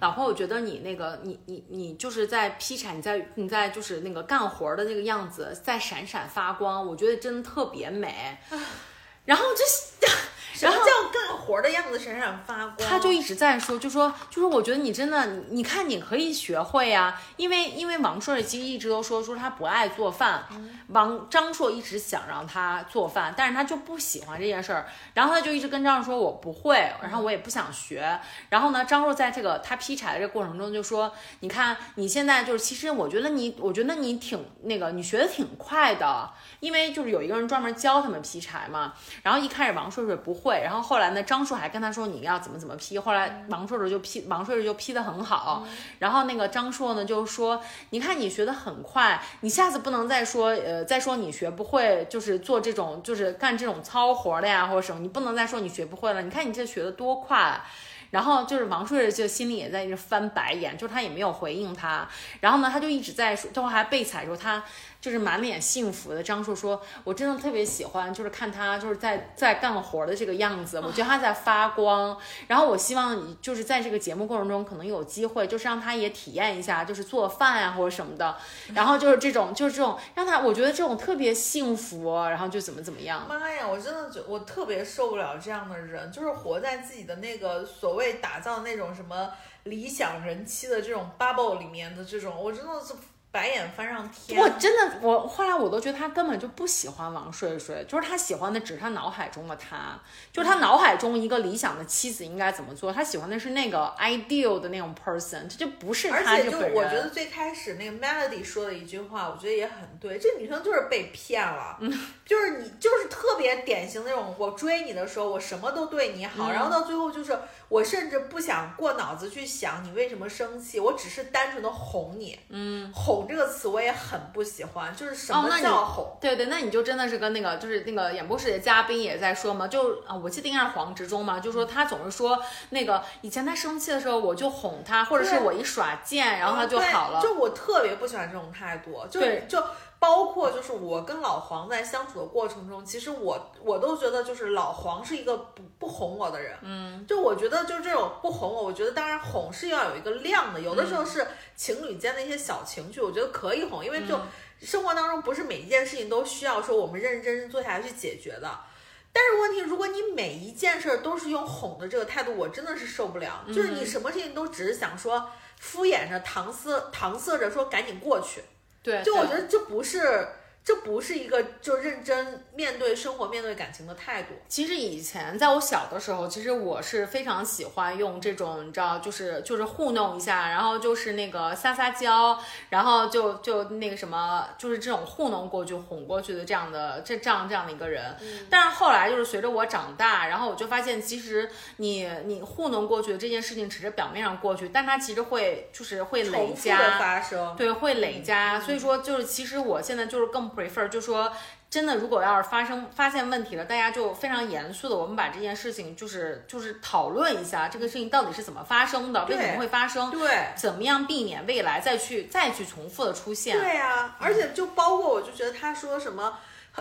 老婆，我觉得你那个，你你你就是在劈柴，你在你在就是那个干活的那个样子，在闪闪发光，我觉得真的特别美。然后就什么叫干活的样子闪闪发光？他就一直在说，就说就说，我觉得你真的，你你看你可以学会呀、因为因为王朔其实一直都说说他不爱做饭，王张硕一直想让他做饭，但是他就不喜欢这件事儿，然后他就一直跟张硕说我不会，然后我也不想学，然后呢，张硕在这个他劈柴的这个过程中就说，你看你现在就是其实我觉得你，我觉得你挺那个，你学的挺快的，因为就是有一个人专门教他们劈柴嘛，然后一开始王睡睡不会，然后后来呢，张硕还跟他说你要怎么怎么批，后来王硕硕就批，王硕硕就批得很好，然后那个张硕呢就说，你看你学得很快，你下次不能再说呃再说你学不会，就是做这种就是干这种糙活的呀或者什么，你不能再说你学不会了，你看你这学得多快。然后就是王硕硕就心里也在一直翻白眼，就是他也没有回应他。然后呢，他就一直在说，最后还被踩说他就是满脸幸福的张硕说：“我真的特别喜欢，就是看他就是在在干活的这个样子，我觉得他在发光。然后我希望就是在这个节目过程中，可能有机会就是让他也体验一下，就是做饭呀、或者什么的。然后就是这种就是这种让他我觉得这种特别幸福，然后就怎么怎么样。妈呀，我真的觉我特别受不了这样的人，就是活在自己的那个所谓打造那种什么理想人妻的这种 bubble 里面的这种，我真的是白眼翻上天。我真的，我后来我都觉得他根本就不喜欢王睡睡，就是他喜欢的只是他脑海中的他，就是他脑海中一个理想的妻子应该怎么做，他喜欢的是那个 ideal 的那种 person，这就不是而且就他这个本人。我觉得最开始那个 Melody 说的一句话，我觉得也很对，这女生就是被骗了，嗯就是你就是特别典型那种，我追你的时候我什么都对你好，嗯然后到最后就是我甚至不想过脑子去想你为什么生气，我只是单纯的哄你，嗯，哄这个词我也很不喜欢，就是什么叫哄？对对，那你就真的是跟那个就是那个演播室的嘉宾也在说嘛，就啊，我记得应该是黄执中嘛，就说他总是说那个以前他生气的时候我就哄他，或者是我一耍贱，然后他就好了。就我特别不喜欢这种态度，就对就包括就是我跟老黄在相处的过程中，其实我我都觉得就是老黄是一个不不哄我的人，嗯，就我觉得就是这种不哄我，我觉得当然哄是要有一个量的，有的时候是情侣间的一些小情绪，我觉得可以哄，因为就生活当中不是每一件事情都需要说我们认认真真坐下来去解决的。但是问题，如果你每一件事儿都是用哄的这个态度，我真的是受不了。就是你什么事情都只是想说敷衍着、搪塞、搪塞着说赶紧过去，对，就我觉得这不是这不是一个就认真面对生活、面对感情的态度。其实以前在我小的时候，其实我是非常喜欢用这种，你知道，就是就是糊弄一下，然后就是那个撒撒娇，然后就就那个什么，就是这种糊弄过去、哄过去的这样的这这样这样的一个人。但是后来就是随着我长大，然后我就发现，其实你你糊弄过去的这件事情只是表面上过去，但它其实会就是会累加。发生，对，会累嗯加，所以说就是其实我现在就是更 prefer，就说真的，如果要是发生发现问题了，大家就非常严肃的，我们把这件事情就是就是讨论一下，这个事情到底是怎么发生的，为什么会发生，对。怎么样避免未来再去再去重复的出现。对呀、而且就包括我就觉得他说什么。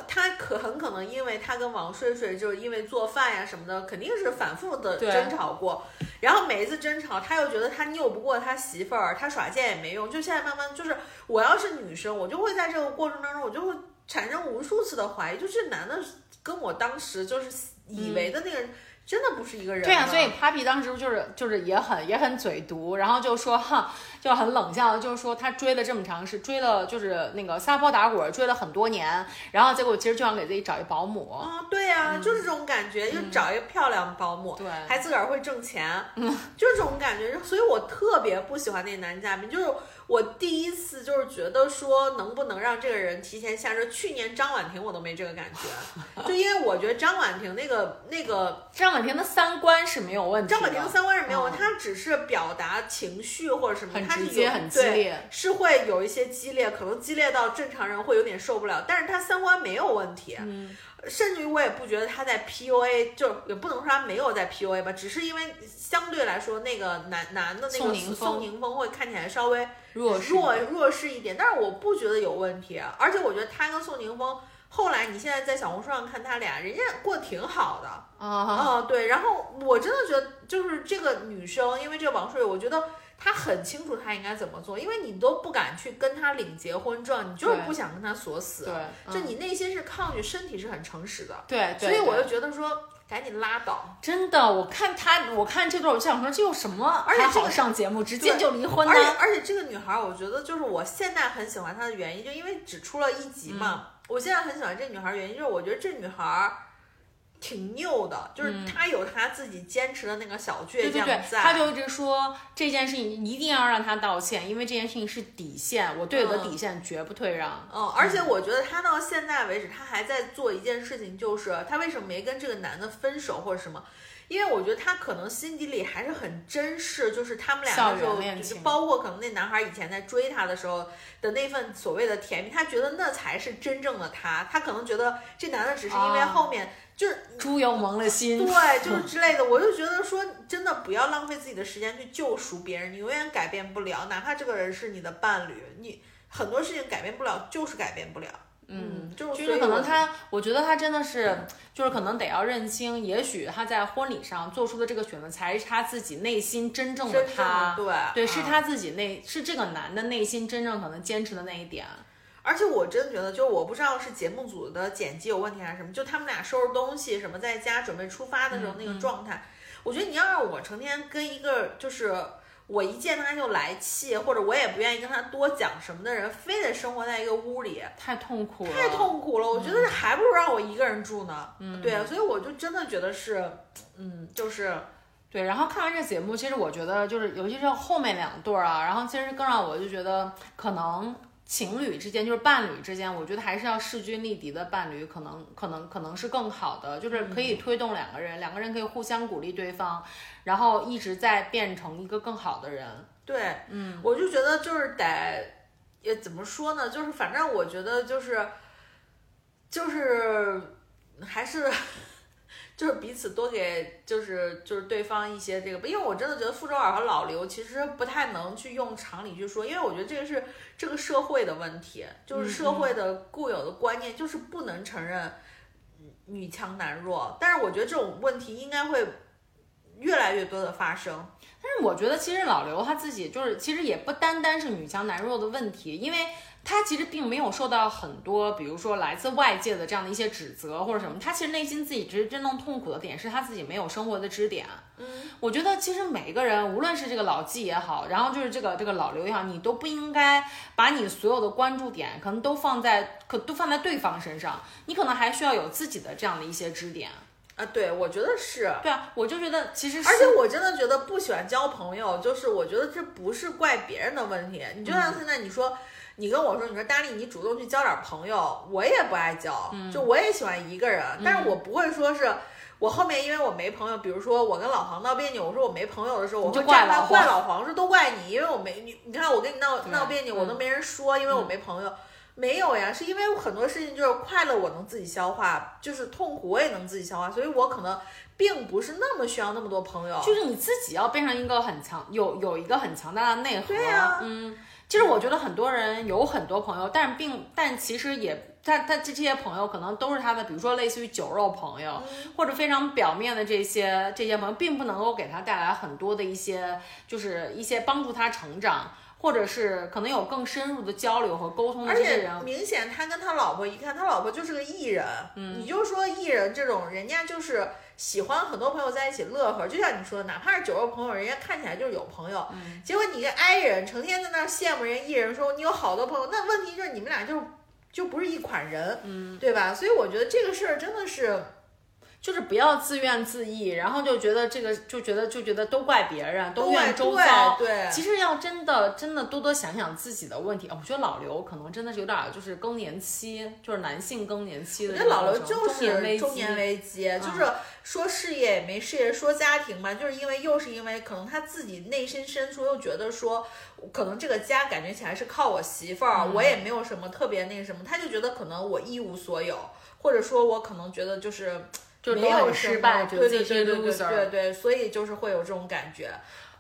他可很可能因为他跟王睡睡就是因为做饭呀什么的，肯定是反复的争吵过。然后每一次争吵，他又觉得他拗不过他媳妇儿，他耍贱也没用。就现在慢慢就是，我要是女生，我就会在这个过程当中，我就会产生无数次的怀疑，就这男的跟我当时就是以为的那个人。真的不是一个人。对呀，所以 Papi 当时就是就是也很也很嘴毒，然后就说哈，就很冷笑，就是说他追了这么长时，追了就是那个撒泼打滚追了很多年，然后结果其实就想给自己找一保姆。啊，对呀，就是这种感觉，就找一个漂亮的保姆，对，还自个儿会挣钱，嗯，就是这种感觉。所以我特别不喜欢那男嘉宾，就是。我第一次就是觉得说，能不能让这个人提前下车？去年张婉婷我都没这个感觉，就因为我觉得张婉婷那个那个张婉婷的三观是没有问题。张婉婷的三观是没有问题，她只是表达情绪或者什么，很直接很激烈，是会有一些激烈，可能激烈到正常人会有点受不了。但是他三观没有问题。嗯。甚至于我也不觉得他在 PUA，就也不能说他没有在 PUA 吧，只是因为相对来说那个男男的那个宋宁峰会看起来稍微弱弱弱势一点，但是我不觉得有问题，而且我觉得他跟宋宁峰后来你现在在小红书上看他俩，人家过得挺好的啊啊对，然后我真的觉得就是这个女生，因为这个王睡，我觉得。他很清楚他应该怎么做，因为你都不敢去跟他领结婚证，你就是不想跟他锁死，对，就你内心是抗拒，身体是很诚实的，对，所以我就觉得说赶紧拉倒。真的，我看他，我看这段，我就想说这有什么？而且这个上节目直接就离婚呢？而且而且这个女孩，我觉得就是我现在很喜欢她的原因，就因为只出了一集嘛，我现在很喜欢这女孩原因就是我觉得这女孩。挺拗的，就是他有他自己坚持的那个小倔强在，他就一直说这件事情一定要让他道歉，因为这件事情是底线，我对我的底线绝不退让。嗯，而且我觉得他到现在为止，他还在做一件事情，就是他为什么没跟这个男的分手或者什么？因为我觉得他可能心底里还是很珍视，就是他们俩的时候，包括可能那男孩以前在追她的时候的那份所谓的甜蜜，他觉得那才是真正的他。他可能觉得这男的只是因为后面就是猪油蒙了心，对，就是之类的。我就觉得说，真的不要浪费自己的时间去救赎别人，你永远改变不了，哪怕这个人是你的伴侣，你很多事情改变不了，就是改变不了。嗯，就是可能他，我觉得他真的是，就是可能得要认清，也许他在婚礼上做出的这个选择，才是他自己内心真正的他，对对，是他自己内，是这个男的内心真正可能坚持的那一点。而且我真的觉得，就是我不知道是节目组的剪辑有问题还是什么，就他们俩收拾东西什么，在家准备出发的时候那个状态，我觉得你要让我成天跟一个就是。我一见他就来气，或者我也不愿意跟他多讲什么的人，非得生活在一个屋里，太痛苦了，太痛苦了。我觉得还不如让我一个人住呢。嗯，对啊，所以我就真的觉得是，嗯，就是，对。然后看完这节目，其实我觉得就是，尤其是后面两对儿啊，然后其实更让我就觉得可能。情侣之间就是伴侣之间，我觉得还是要势均力敌的伴侣，可能可能可能是更好的，就是可以推动两个人，两个人可以互相鼓励对方，然后一直在变成一个更好的人。对，嗯，我就觉得就是得，也怎么说呢？就是反正我觉得就是，就是还是。就是彼此多给，就是就是对方一些这个，因为我真的觉得傅首尔和老刘其实不太能去用常理去说，因为我觉得这个是这个社会的问题，就是社会的固有的观念，就是不能承认女强男弱。但是我觉得这种问题应该会越来越多的发生。但是我觉得其实老刘他自己就是，其实也不单单是女强男弱的问题，因为。他其实并没有受到很多，比如说来自外界的这样的一些指责或者什么。他其实内心自己其实真正痛苦的点是他自己没有生活的支点。嗯，我觉得其实每一个人，无论是这个老纪也好，然后就是这个这个老刘也好，你都不应该把你所有的关注点可能都放在可都放在对方身上，你可能还需要有自己的这样的一些支点。啊，对，我觉得是。对啊，我就觉得其实，而且我真的觉得不喜欢交朋友，就是我觉得这不是怪别人的问题。你就像现在你说。你跟我说，你说大力，你主动去交点朋友，我也不爱交，就我也喜欢一个人，但是我不会说是我后面因为我没朋友，比如说我跟老黄闹别扭，我说我没朋友的时候，我会怪他怪老黄，说都怪你，因为我没你，你看我跟你闹闹别扭，我都没人说，因为我没朋友，没有呀，是因为很多事情就是快乐我能自己消化，就是痛苦我也能自己消化，所以我可能并不是那么需要那么多朋友，就是你自己要变成一个很强，有有一个很强大的内核，对呀，嗯。其实我觉得很多人有很多朋友，但并但其实也他他这这些朋友可能都是他的，比如说类似于酒肉朋友，或者非常表面的这些这些朋友，并不能够给他带来很多的一些就是一些帮助他成长，或者是可能有更深入的交流和沟通的而且这些人，明显他跟他老婆一看，他老婆就是个艺人，嗯，你就说艺人这种，人家就是喜欢很多朋友在一起乐呵，就像你说的，哪怕是酒肉朋友，人家看起来就是有朋友，嗯结果你个 I 人成天在那儿羡慕人家艺人，说你有好多朋友，那问题就是你们俩就就不是一款人，嗯，对吧？所以我觉得这个事儿真的是。就是不要自怨自艾，然后就觉得这个就觉得就觉得都怪别人，都怨周遭。对，对其实要真的真的多多想想自己的问题。哦我觉得老刘可能真的是有点儿就是更年期，就是男性更年期的我觉得。老刘就是中年危中机。年危机，就是说事业也没事业，说家庭嘛，就是因为又是因为可能他自己内心深处又觉得说，可能这个家感觉起来是靠我媳妇儿，我也没有什么特别那什么，他就觉得可能我一无所有，或者说我可能觉得就是。就是没有失败对觉得自己是对对对 loser 对对，所以就是会有这种感觉。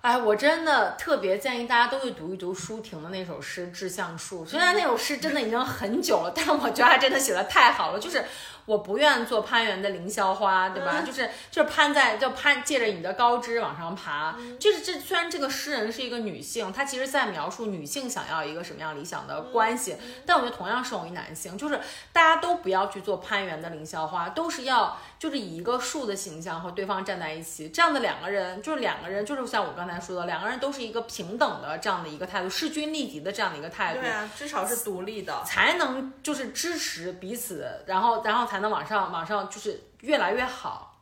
哎，我真的特别建议大家都去读一读舒婷的那首诗《致橡树》。虽然那首诗真的已经很久了，但是我觉得他真的写的太好了。就是我不愿做攀援的凌霄花，对吧？就是就是攀在就攀借着你的高枝往上爬。就是这虽然这个诗人是一个女性，她其实在描述女性想要一个什么样理想的关系，但我觉得同样适用于男性，就是大家都不要去做攀援的凌霄花，都是要就是以一个树的形象和对方站在一起，这样的两个人就是两个人就是像我刚才说的，两个人都是一个平等的这样的一个态度，势均力敌的这样的一个态度对。啊，至少是独立的。才能就是支持彼此，然后然后才能往上往上就是越来越好。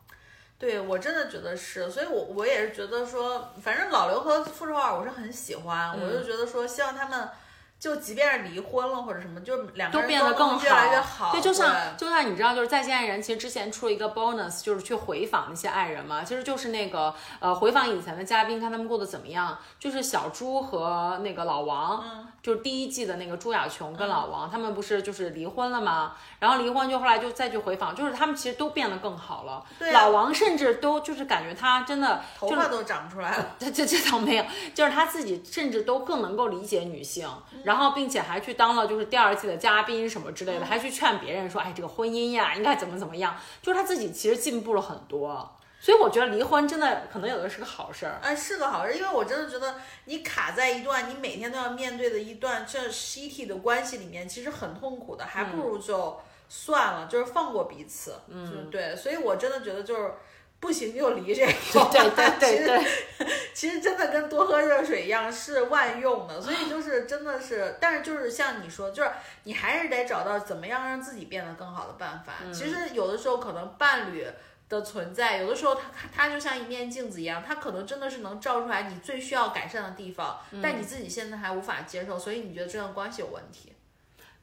对我真的觉得是，所以我我也是觉得说，反正老刘和傅首尔我是很喜欢，我嗯就觉得说，希望他们就即便是离婚了或者什么，就两个人都变得更能越来越好。对，就像就像你知道，就是再见爱人，其实之前出了一个 bonus，就是去回访那些爱人嘛，其实就是那个呃回访以前的嘉宾，看他们过得怎么样。就是小朱和那个老王，嗯就是第一季的那个朱亚琼跟老王，他们不是就是离婚了吗？然后离婚就后来就再去回访，就是他们其实都变得更好了。对啊老王甚至都就是感觉他真的头发都长出来了。这这这倒没有，就是他自己甚至都更能够理解女性，然后并且还去当了就是第二季的嘉宾什么之类的，还去劝别人说，哎，这个婚姻呀应该怎么怎么样，就是他自己其实进步了很多。所以我觉得离婚真的可能有的是个好事儿。哎，是个好事，因为我真的觉得你卡在一段你每天都要面对的一段这 shitty 的关系里面，其实很痛苦的，还不如就算了，就是放过彼此。嗯，对，所以我真的觉得就是不行就离这 个。对 对对对，其实真的跟多喝热水一样是万用的，所以就是真的是，但是就是像你说，就是你还是得找到怎么样让自己变得更好的办法。其实有的时候可能伴侣的存在，有的时候它它就像一面镜子一样，它可能真的是能照出来你最需要改善的地方，但你自己现在还无法接受，所以你觉得这段关系有问题。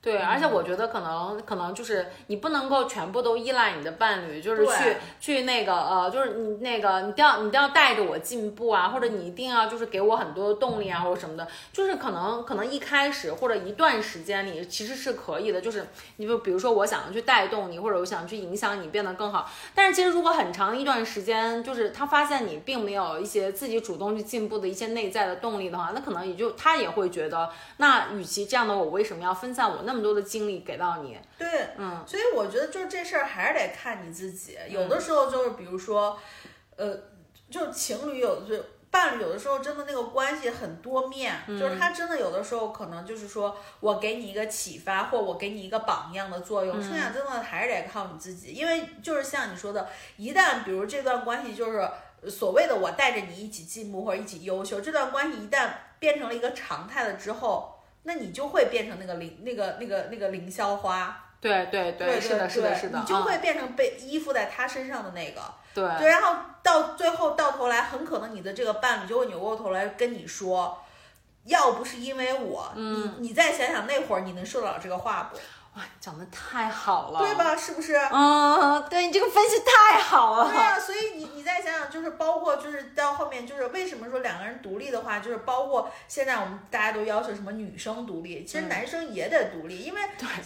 对，而且我觉得可能可能就是你不能够全部都依赖你的伴侣，就是去去那个呃，就是你那个你一定要你一定要带着我进步啊，或者你一定要就是给我很多动力啊，或者什么的，就是可能可能一开始或者一段时间里其实是可以的，就是你就比如说我想要去带动你，或者我想去影响你变得更好，但是其实如果很长一段时间，就是他发现你并没有一些自己主动去进步的一些内在的动力的话，那可能也就他也会觉得，那与其这样的，我为什么要分散我那么多的精力给到你？对，嗯，所以我觉得就是这事儿还是得看你自己。有的时候就是比如说，呃，就情侣有的时候伴侣有的时候真的那个关系很多面，就是他真的有的时候可能就是说我给你一个启发，或我给你一个榜样的作用，剩下真的还是得靠你自己。因为就是像你说的，一旦比如这段关系就是。所谓的我带着你一起进步或者一起优秀，这段关系一旦变成了一个常态了之后，那你就会变成那个凌那个那个那个凌霄花，对对对是的，是的，是的，你就啊会变成被依附在他身上的那个。对对，然后到最后到头来，很可能你的这个伴侣就会扭过头来跟你说，要不是因为我，嗯你你再想想那会儿你能受得了这个话不？哇，讲的太好了，对？吧？是不是？嗯，对你这个分析太好了。对呀、所以你你再想想，就是包括就是到后面，就是为什么说两个人独立的话，就是包括现在我们大家都要求什么女生独立，其实男生也得独立，因为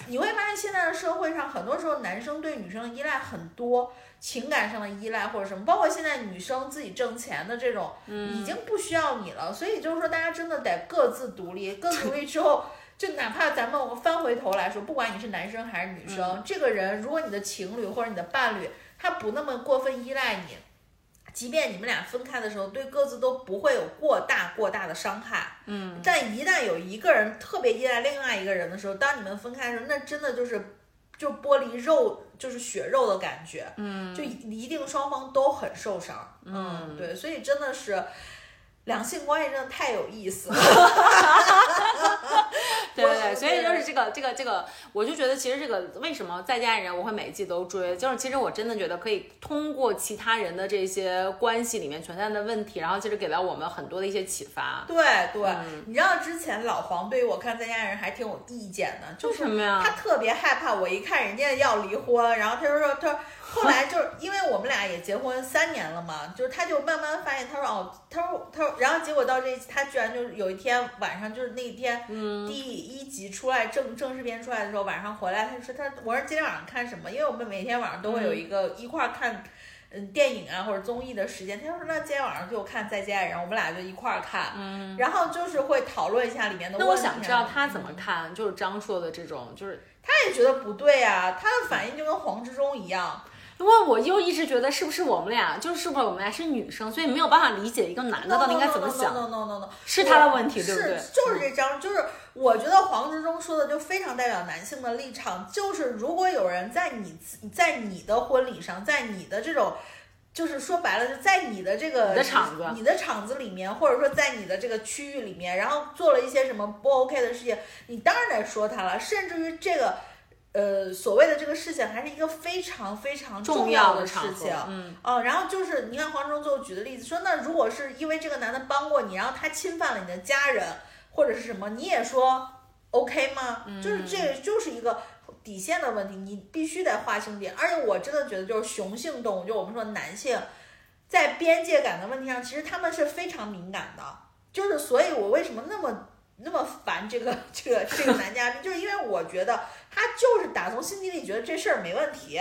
你会发现现在的社会上，很多时候男生对女生的依赖很多，情感上的依赖或者什么，包括现在女生自己挣钱的这种，已经不需要你了。所以就是说，大家真的得各自独立，各自独立之后。就哪怕咱们翻回头来说，不管你是男生还是女生，这个人如果你的情侣或者你的伴侣他不那么过分依赖你，即便你们俩分开的时候，对各自都不会有过大过大的伤害。嗯，但一旦有一个人特别依赖另外一个人的时候，当你们分开的时候，那真的就是就剥离肉，就是血肉的感觉。嗯，就一定双方都很受伤。嗯，对，所以真的是。两性关系真的太有意思了，对对对，所以就是这个这个这个，我就觉得其实这个为什么在家人我会每季都追，就是其实我真的觉得可以通过其他人的这些关系里面存在的问题，然后其实给到我们很多的一些启发。对对，你知道之前老黄对于我看在家人还挺有意见的，就是什么呀？他特别害怕我一看人家要离婚，然后他就说他。后来就是因为我们俩也结婚三年了嘛，就是他就慢慢发现，他说哦，他说他说，然后结果到这，他居然就是有一天晚上，就是那一天第一集出来正正式片出来的时候，晚上回来，他就说他我说今天晚上看什么？因为我们每天晚上都会有一个一块看嗯电影啊或者综艺的时间，他说那今天晚上就看《再见爱人》，我们俩就一块看，嗯，然后就是会讨论一下里面的。那我想知道他怎么看，就是张硕的这种，就是他也觉得不对啊，他的反应就跟黄志忠一样。因为我又一直觉得是不是我们俩，就是不是我们俩是女生，所以没有办法理解一个男的到底应该怎么想。no no no no no，是他的问题，对不对？就是这张，就是我觉得黄执中说的就非常代表男性的立场，就是如果有人在你在你的婚礼上，在你的这种，就是说白了，就在你的这个的场子，你的场子里面，或者说在你的这个区域里面，然后做了一些什么不 OK 的事情，你当然得说他了，甚至于这个。呃，所谓的这个事情还是一个非常非常重要的事情，嗯，哦，然后就是你看黄忠最后举的例子，说那如果是因为这个男的帮过你，然后他侵犯了你的家人或者是什么，你也说 OK 吗？就是这个就是一个底线的问题，你必须得划清点。而且我真的觉得，就是雄性动物，就我们说男性，在边界感的问题上，其实他们是非常敏感的。就是所以，我为什么那么那么烦这个这个这个男嘉宾，就是因为我觉得。他就是打从心底里觉得这事儿没问题，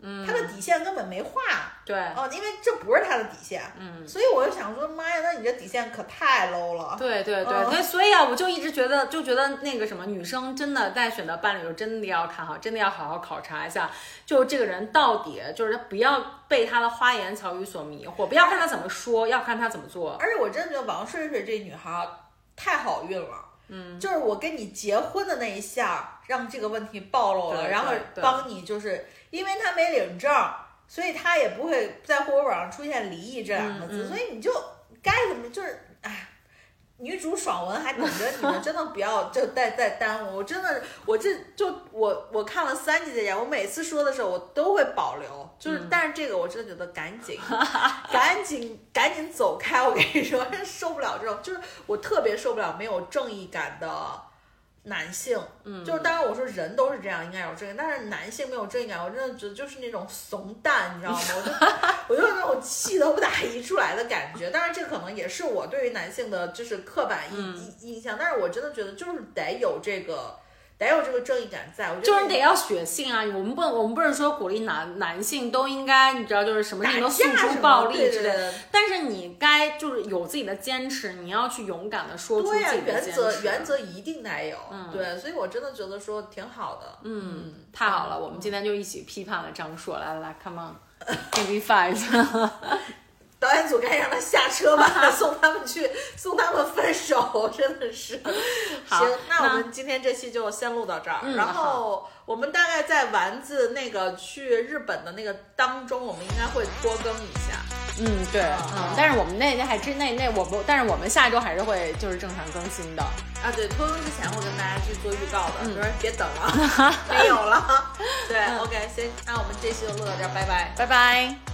嗯，他的底线根本没画，对，哦，因为这不是他的底线，嗯，所以我就想说，妈呀，那你这底线可太 low 了，对对对对，所以啊，我就一直觉得，就觉得那个什么，女生真的在选择伴侣时候，真的要看好，真的要好好考察一下，就这个人到底就是不要被他的花言巧语所迷惑，不要看他怎么说，要看他怎么做。而且我真的觉得王睡睡这女孩太好运了。嗯，就是我跟你结婚的那一下，让这个问题暴露了，然后帮你，就是因为他没领证，所以他也不会在户口本上出现离异这两个字，所以你就该怎么就是，哎。女主爽文还等着你们，真的不要就再再耽误。我真的，我这就我我看了三集的呀，我每次说的时候我都会保留，就是但是这个我真的觉得赶紧 赶紧赶紧走开，我跟你说，真 受不了这种，就是我特别受不了没有正义感的。男性，嗯，就是当然我说人都是这样，应该有正义，但是男性没有正义感，我真的觉得就是那种怂蛋，你知道吗？我就我就那种气都不打一处来的感觉。当然，这可能也是我对于男性的就是刻板印印象，但是我真的觉得就是得有这个。得有这个正义感在，我觉得就是得要血性啊！我们不，我们不是说鼓励男男性都应该，你知道，就是什么事情都诉诸暴力之类的。但是你该就是有自己的坚持，你要去勇敢的说出自己的原则，原则一定得有。对，所以我真的觉得说挺好的。嗯，太好了，我们今天就一起批判了张硕，来来来，come on，give me five。导演组赶紧让他下车吧，送他们去，送他们分手，真的是。行，那我们今天这期就先录到这儿。然后我们大概在丸子那个去日本的那个当中，我们应该会拖更一下。嗯，对，嗯，但是我们那那还真那那我不，但是我们下一周还是会就是正常更新的。啊，对，拖更之前会跟大家去做预告的，就是别等了，没有了。对，OK，行，那我们这期就录到这儿，拜拜，拜拜。